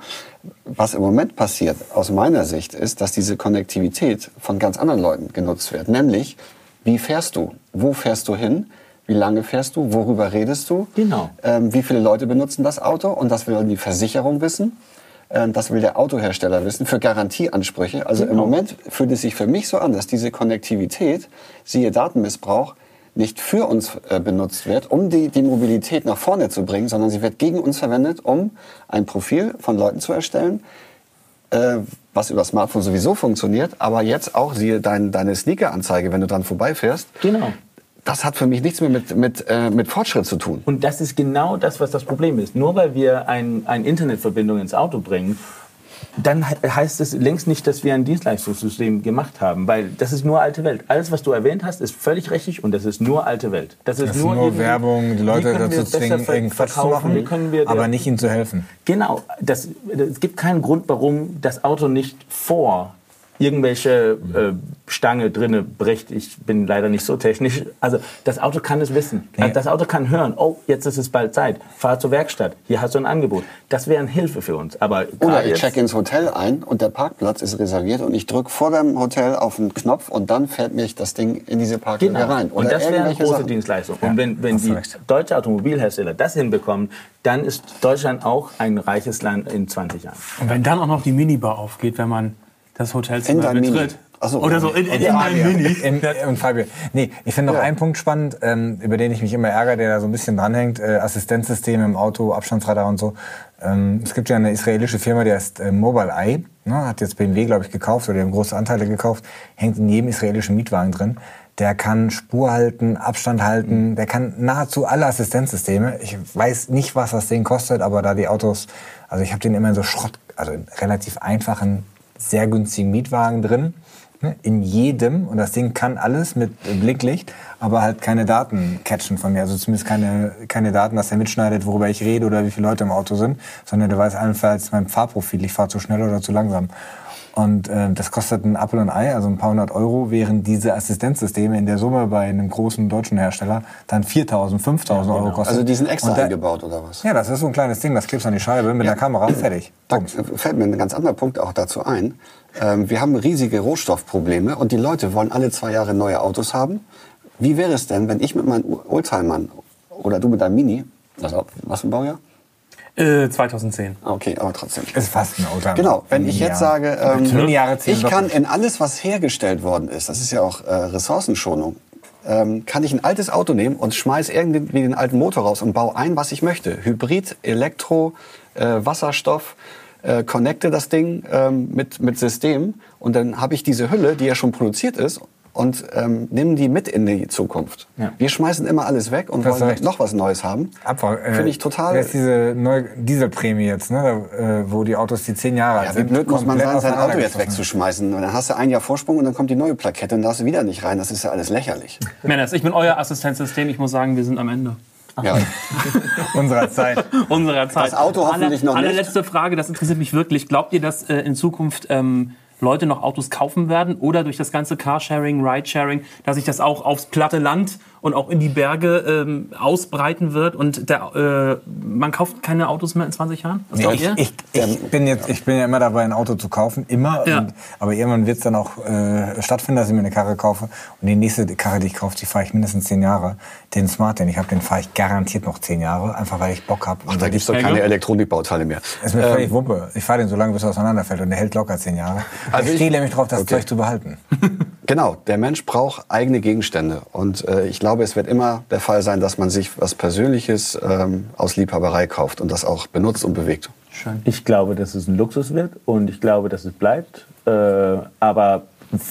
[SPEAKER 2] Was im Moment passiert, aus meiner Sicht, ist, dass diese Konnektivität von ganz anderen Leuten genutzt wird. Nämlich, wie fährst du? Wo fährst du hin? Wie lange fährst du? Worüber redest du?
[SPEAKER 4] Genau.
[SPEAKER 2] Ähm, wie viele Leute benutzen das Auto? Und das will die Versicherung wissen. Ähm, das will der Autohersteller wissen für Garantieansprüche. Also im Moment fühlt es sich für mich so an, dass diese Konnektivität, siehe Datenmissbrauch, nicht für uns äh, benutzt wird, um die, die Mobilität nach vorne zu bringen, sondern sie wird gegen uns verwendet, um ein Profil von Leuten zu erstellen, äh, was über Smartphone sowieso funktioniert, aber jetzt auch, siehe dein, deine Sneaker-Anzeige, wenn du dran vorbeifährst.
[SPEAKER 4] Genau.
[SPEAKER 2] Das hat für mich nichts mehr mit, mit, äh, mit Fortschritt zu tun.
[SPEAKER 4] Und das ist genau das, was das Problem ist. Nur weil wir ein, eine Internetverbindung ins Auto bringen, dann he- heißt es längst nicht, dass wir ein Dienstleistungssystem gemacht haben, weil das ist nur alte Welt. Alles, was du erwähnt hast, ist völlig richtig und das ist nur alte Welt. Das ist
[SPEAKER 3] Das
[SPEAKER 4] nur,
[SPEAKER 3] nur, Werbung, die Leute dazu zwingen, Quatsch zu machen, aber nicht ihnen zu helfen.
[SPEAKER 4] Genau, das, es gibt keinen Grund, warum das Auto nicht vor irgendwelche äh, Stange drinne bricht. Ich bin leider nicht so technisch. Also das Auto kann es wissen.
[SPEAKER 3] Nee.
[SPEAKER 4] Das Auto kann hören, oh, jetzt ist es bald Zeit. Fahr zur Werkstatt. Hier hast du ein Angebot. Das wäre eine Hilfe für uns. Aber
[SPEAKER 2] Oder ich check ins Hotel ein und der Parkplatz ist reserviert und ich drücke vor dem Hotel auf einen Knopf und dann fährt mich das Ding in diese Parklücke
[SPEAKER 4] Genau.
[SPEAKER 2] rein.
[SPEAKER 4] Und das wäre eine große
[SPEAKER 2] Sachen.
[SPEAKER 4] Dienstleistung. Und wenn, wenn die
[SPEAKER 3] recht.
[SPEAKER 4] deutsche Automobilhersteller das hinbekommen, dann ist Deutschland auch ein reiches Land in 20 Jahren.
[SPEAKER 1] Und wenn dann auch noch die Minibar aufgeht, wenn man das Hotelzimmer
[SPEAKER 2] In
[SPEAKER 1] betritt.
[SPEAKER 2] So.
[SPEAKER 1] Oder so in, in, in
[SPEAKER 3] ja.
[SPEAKER 1] Mini.
[SPEAKER 3] In, und Fabio. Nee, ich finde noch
[SPEAKER 2] Ja.
[SPEAKER 3] einen Punkt spannend, ähm, über den ich mich immer ärgere, der da so ein bisschen dranhängt. Äh, Assistenzsysteme im Auto, Abstandsradar und so. Ähm, es gibt ja eine israelische Firma, die heißt äh, Mobileye. Ne, hat jetzt BMW, glaube ich, gekauft oder die haben große Anteile gekauft. Hängt in jedem israelischen Mietwagen drin. Der kann Spur halten, Abstand halten, der kann nahezu alle Assistenzsysteme. Ich weiß nicht, was das Ding kostet, aber da die Autos, also ich habe den immer in so Schrott, also in relativ einfachen, sehr günstigen Mietwagen drin. Ne, In jedem, und das Ding kann alles mit Blicklicht, aber halt keine Daten catchen von mir. Also zumindest keine, keine Daten, dass er mitschneidet, worüber ich rede oder wie viele Leute im Auto sind, sondern der weiß allenfalls mein Fahrprofil, ich fahre zu schnell oder zu langsam. Und äh, das kostet ein Apple und Ei, also ein paar hundert Euro, während diese Assistenzsysteme in der Summe bei einem großen deutschen Hersteller dann 4.000, 5.000 Euro kosten.
[SPEAKER 2] Also die sind extra
[SPEAKER 3] da-
[SPEAKER 2] eingebaut oder was?
[SPEAKER 3] Ja, das ist so ein kleines Ding, das klebst du an die Scheibe mit der Kamera, fertig.
[SPEAKER 2] Da fällt mir ein ganz anderer Punkt auch dazu ein. Ähm, wir haben riesige Rohstoffprobleme und die Leute wollen alle zwei Jahre neue Autos haben. Wie wäre es denn, wenn ich mit meinen Oldtimern oder du mit deinem Mini, also was für ein Baujahr?
[SPEAKER 1] Äh, 2010.
[SPEAKER 2] Ah, Okay, aber trotzdem.
[SPEAKER 3] Ist fast ein Oldtimer.
[SPEAKER 2] Genau, wenn ich jetzt sage, ähm, ich kann in alles, was hergestellt worden ist, das ist ja auch äh, Ressourcenschonung, ähm, kann ich ein altes Auto nehmen und schmeiß irgendwie den alten Motor raus und baue ein, was ich möchte. Hybrid, Elektro, äh, Wasserstoff, äh, connecte das Ding ähm, mit, mit System und dann habe ich diese Hülle, die ja schon produziert ist und ähm, nimm die mit in die Zukunft.
[SPEAKER 4] Ja.
[SPEAKER 2] Wir schmeißen immer alles weg und
[SPEAKER 3] Du hast
[SPEAKER 2] wollen noch was Neues haben.
[SPEAKER 3] Abfall. Äh,
[SPEAKER 2] Finde ich total...
[SPEAKER 3] Das ist diese neue Dieselprämie jetzt, ne? da, äh, wo die Autos, die zehn Jahre alt
[SPEAKER 2] Ja, wie
[SPEAKER 3] sind,
[SPEAKER 2] blöd muss man sein, sein Auto jetzt wegzuschmeißen. Und dann hast du ein Jahr Vorsprung und dann kommt die neue Plakette und darfst du wieder nicht rein. Das ist ja alles lächerlich. [laughs]
[SPEAKER 1] Männers, ich bin euer Assistenzsystem. Ich muss sagen, wir sind am Ende
[SPEAKER 2] Ja. [laughs]
[SPEAKER 3] unserer Zeit.
[SPEAKER 1] unserer Zeit.
[SPEAKER 2] Das Auto hoffentlich noch nicht.
[SPEAKER 1] Allerletzte Frage, das interessiert mich wirklich. Glaubt ihr, dass äh, in Zukunft ähm, Leute noch Autos kaufen werden oder durch das ganze Carsharing, Ridesharing, dass sich das auch aufs platte Land und auch in die Berge ähm, ausbreiten wird und der, äh, man kauft keine Autos mehr in 20 Jahren? Was
[SPEAKER 3] Nee,
[SPEAKER 1] glaubt
[SPEAKER 3] ich,
[SPEAKER 1] ihr?
[SPEAKER 3] ich, ich, bin jetzt, ich bin ja immer dabei, ein Auto zu kaufen, immer.
[SPEAKER 1] Ja.
[SPEAKER 3] Und, aber irgendwann wird es dann auch äh, stattfinden, dass ich mir eine Karre kaufe. Und die nächste Karre, die ich kaufe, die fahre ich mindestens zehn Jahre. Den Smart, den ich habe, den fahre ich garantiert noch zehn Jahre, einfach weil ich Bock habe.
[SPEAKER 2] Ach, da gibt's doch keine Elektronikbauteile mehr.
[SPEAKER 3] ist mir völlig Wumpe. Ich fahre den so lange, bis er auseinanderfällt und der hält locker zehn Jahre. [laughs]
[SPEAKER 2] Also
[SPEAKER 3] ich
[SPEAKER 2] ich-
[SPEAKER 3] stehe nämlich drauf, das
[SPEAKER 2] Okay.
[SPEAKER 3] Zeug zu behalten. [laughs]
[SPEAKER 2] Genau, der Mensch braucht eigene Gegenstände. Und äh, ich glaube, es wird immer der Fall sein, dass man sich was Persönliches ähm, aus Liebhaberei kauft und das auch benutzt und bewegt.
[SPEAKER 1] Schön.
[SPEAKER 4] Ich glaube, dass es ein Luxus wird und ich glaube, dass es bleibt. Äh, aber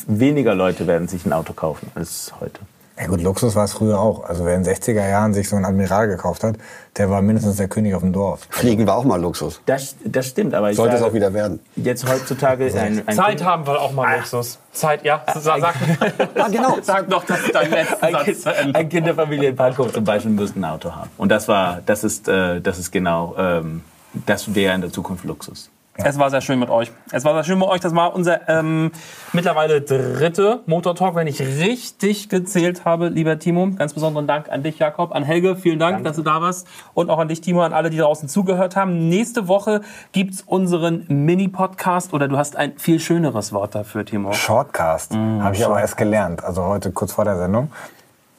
[SPEAKER 4] weniger Leute werden sich ein Auto kaufen als heute.
[SPEAKER 3] Ja gut, Luxus war es früher auch. Also wer in den 60er Jahren sich so ein Admiral gekauft hat, der war mindestens der König auf dem Dorf.
[SPEAKER 2] Fliegen war auch mal Luxus.
[SPEAKER 4] Das, das stimmt, aber ich
[SPEAKER 2] Sollte es
[SPEAKER 4] sage,
[SPEAKER 2] auch wieder werden.
[SPEAKER 4] jetzt heutzutage [laughs] ein, ein
[SPEAKER 1] Zeit haben wir auch mal Luxus. Zeit, ja. Sag, sag, [laughs]
[SPEAKER 2] Ah, genau.
[SPEAKER 1] sag doch, das ist dein letzter
[SPEAKER 4] ein,
[SPEAKER 1] Satz
[SPEAKER 4] kind,
[SPEAKER 1] zu Ende.
[SPEAKER 4] ein Kinderfamilie in Pankow zum Beispiel muss ein Auto haben. Und das war, das ist, äh, das ist genau, ähm, das wäre in der Zukunft Luxus.
[SPEAKER 1] Es war sehr schön mit euch. Es war sehr schön mit euch. Das war unser ähm, mittlerweile dritte Motor-Talk, wenn ich richtig gezählt habe, lieber Timo. Ganz besonderen Dank an dich, Jakob, an Helge. Vielen Dank, dass du da warst. Und auch an dich, Timo, an alle, die draußen zugehört haben. Nächste Woche gibt's unseren Mini-Podcast oder du hast ein viel schöneres Wort dafür, Timo.
[SPEAKER 3] Shortcast habe ich aber erst gelernt. Also heute kurz vor der Sendung.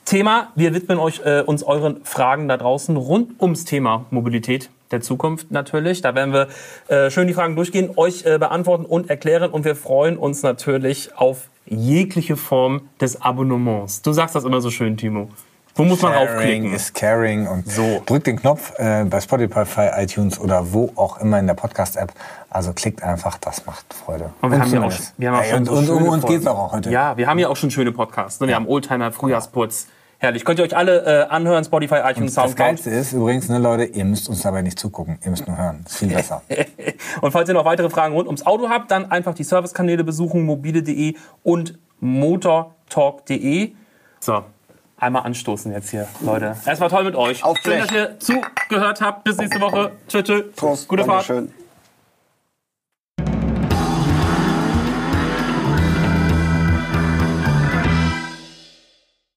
[SPEAKER 1] Thema, wir widmen euch, äh, uns euren Fragen da draußen rund ums Thema Mobilität der Zukunft natürlich. Da werden wir äh, schön die Fragen durchgehen, euch äh, beantworten und erklären. Und wir freuen uns natürlich auf jegliche Form des Abonnements. Du sagst das immer so schön, Timo. Wo muss man
[SPEAKER 3] Sharing
[SPEAKER 1] raufklicken?
[SPEAKER 3] ist caring und so. Drückt den Knopf äh, bei Spotify, iTunes oder wo auch immer in der Podcast-App. Also klickt einfach, das macht Freude.
[SPEAKER 1] Und wir haben ja auch, wir haben auch
[SPEAKER 3] Ey,
[SPEAKER 1] schon
[SPEAKER 3] und,
[SPEAKER 1] so
[SPEAKER 3] und um
[SPEAKER 1] schöne
[SPEAKER 3] uns
[SPEAKER 1] Folgen.
[SPEAKER 3] geht's auch heute.
[SPEAKER 1] Ja, wir haben ja auch schon schöne Podcasts. Ne? Wir haben Oldtimer, Frühjahrsputz. Herrlich. Könnt ihr euch alle äh, anhören, Spotify, iTunes,
[SPEAKER 3] Das
[SPEAKER 1] Soundcloud.
[SPEAKER 3] Geilste ist übrigens, ne, Leute, ihr müsst uns dabei nicht zugucken. Ihr müsst nur hören. Das ist viel besser. [laughs]
[SPEAKER 1] Und falls ihr noch weitere Fragen rund ums Auto habt, dann einfach die Servicekanäle besuchen, mobile.de und motortalk.de. So, einmal anstoßen jetzt hier, Leute. Es war toll mit euch.
[SPEAKER 2] Auf
[SPEAKER 1] Schön, dass ihr zugehört habt. Bis nächste Woche. Tschüss, tschüss.
[SPEAKER 2] Prost.
[SPEAKER 1] Gute Fahrt.
[SPEAKER 2] Dankeschön.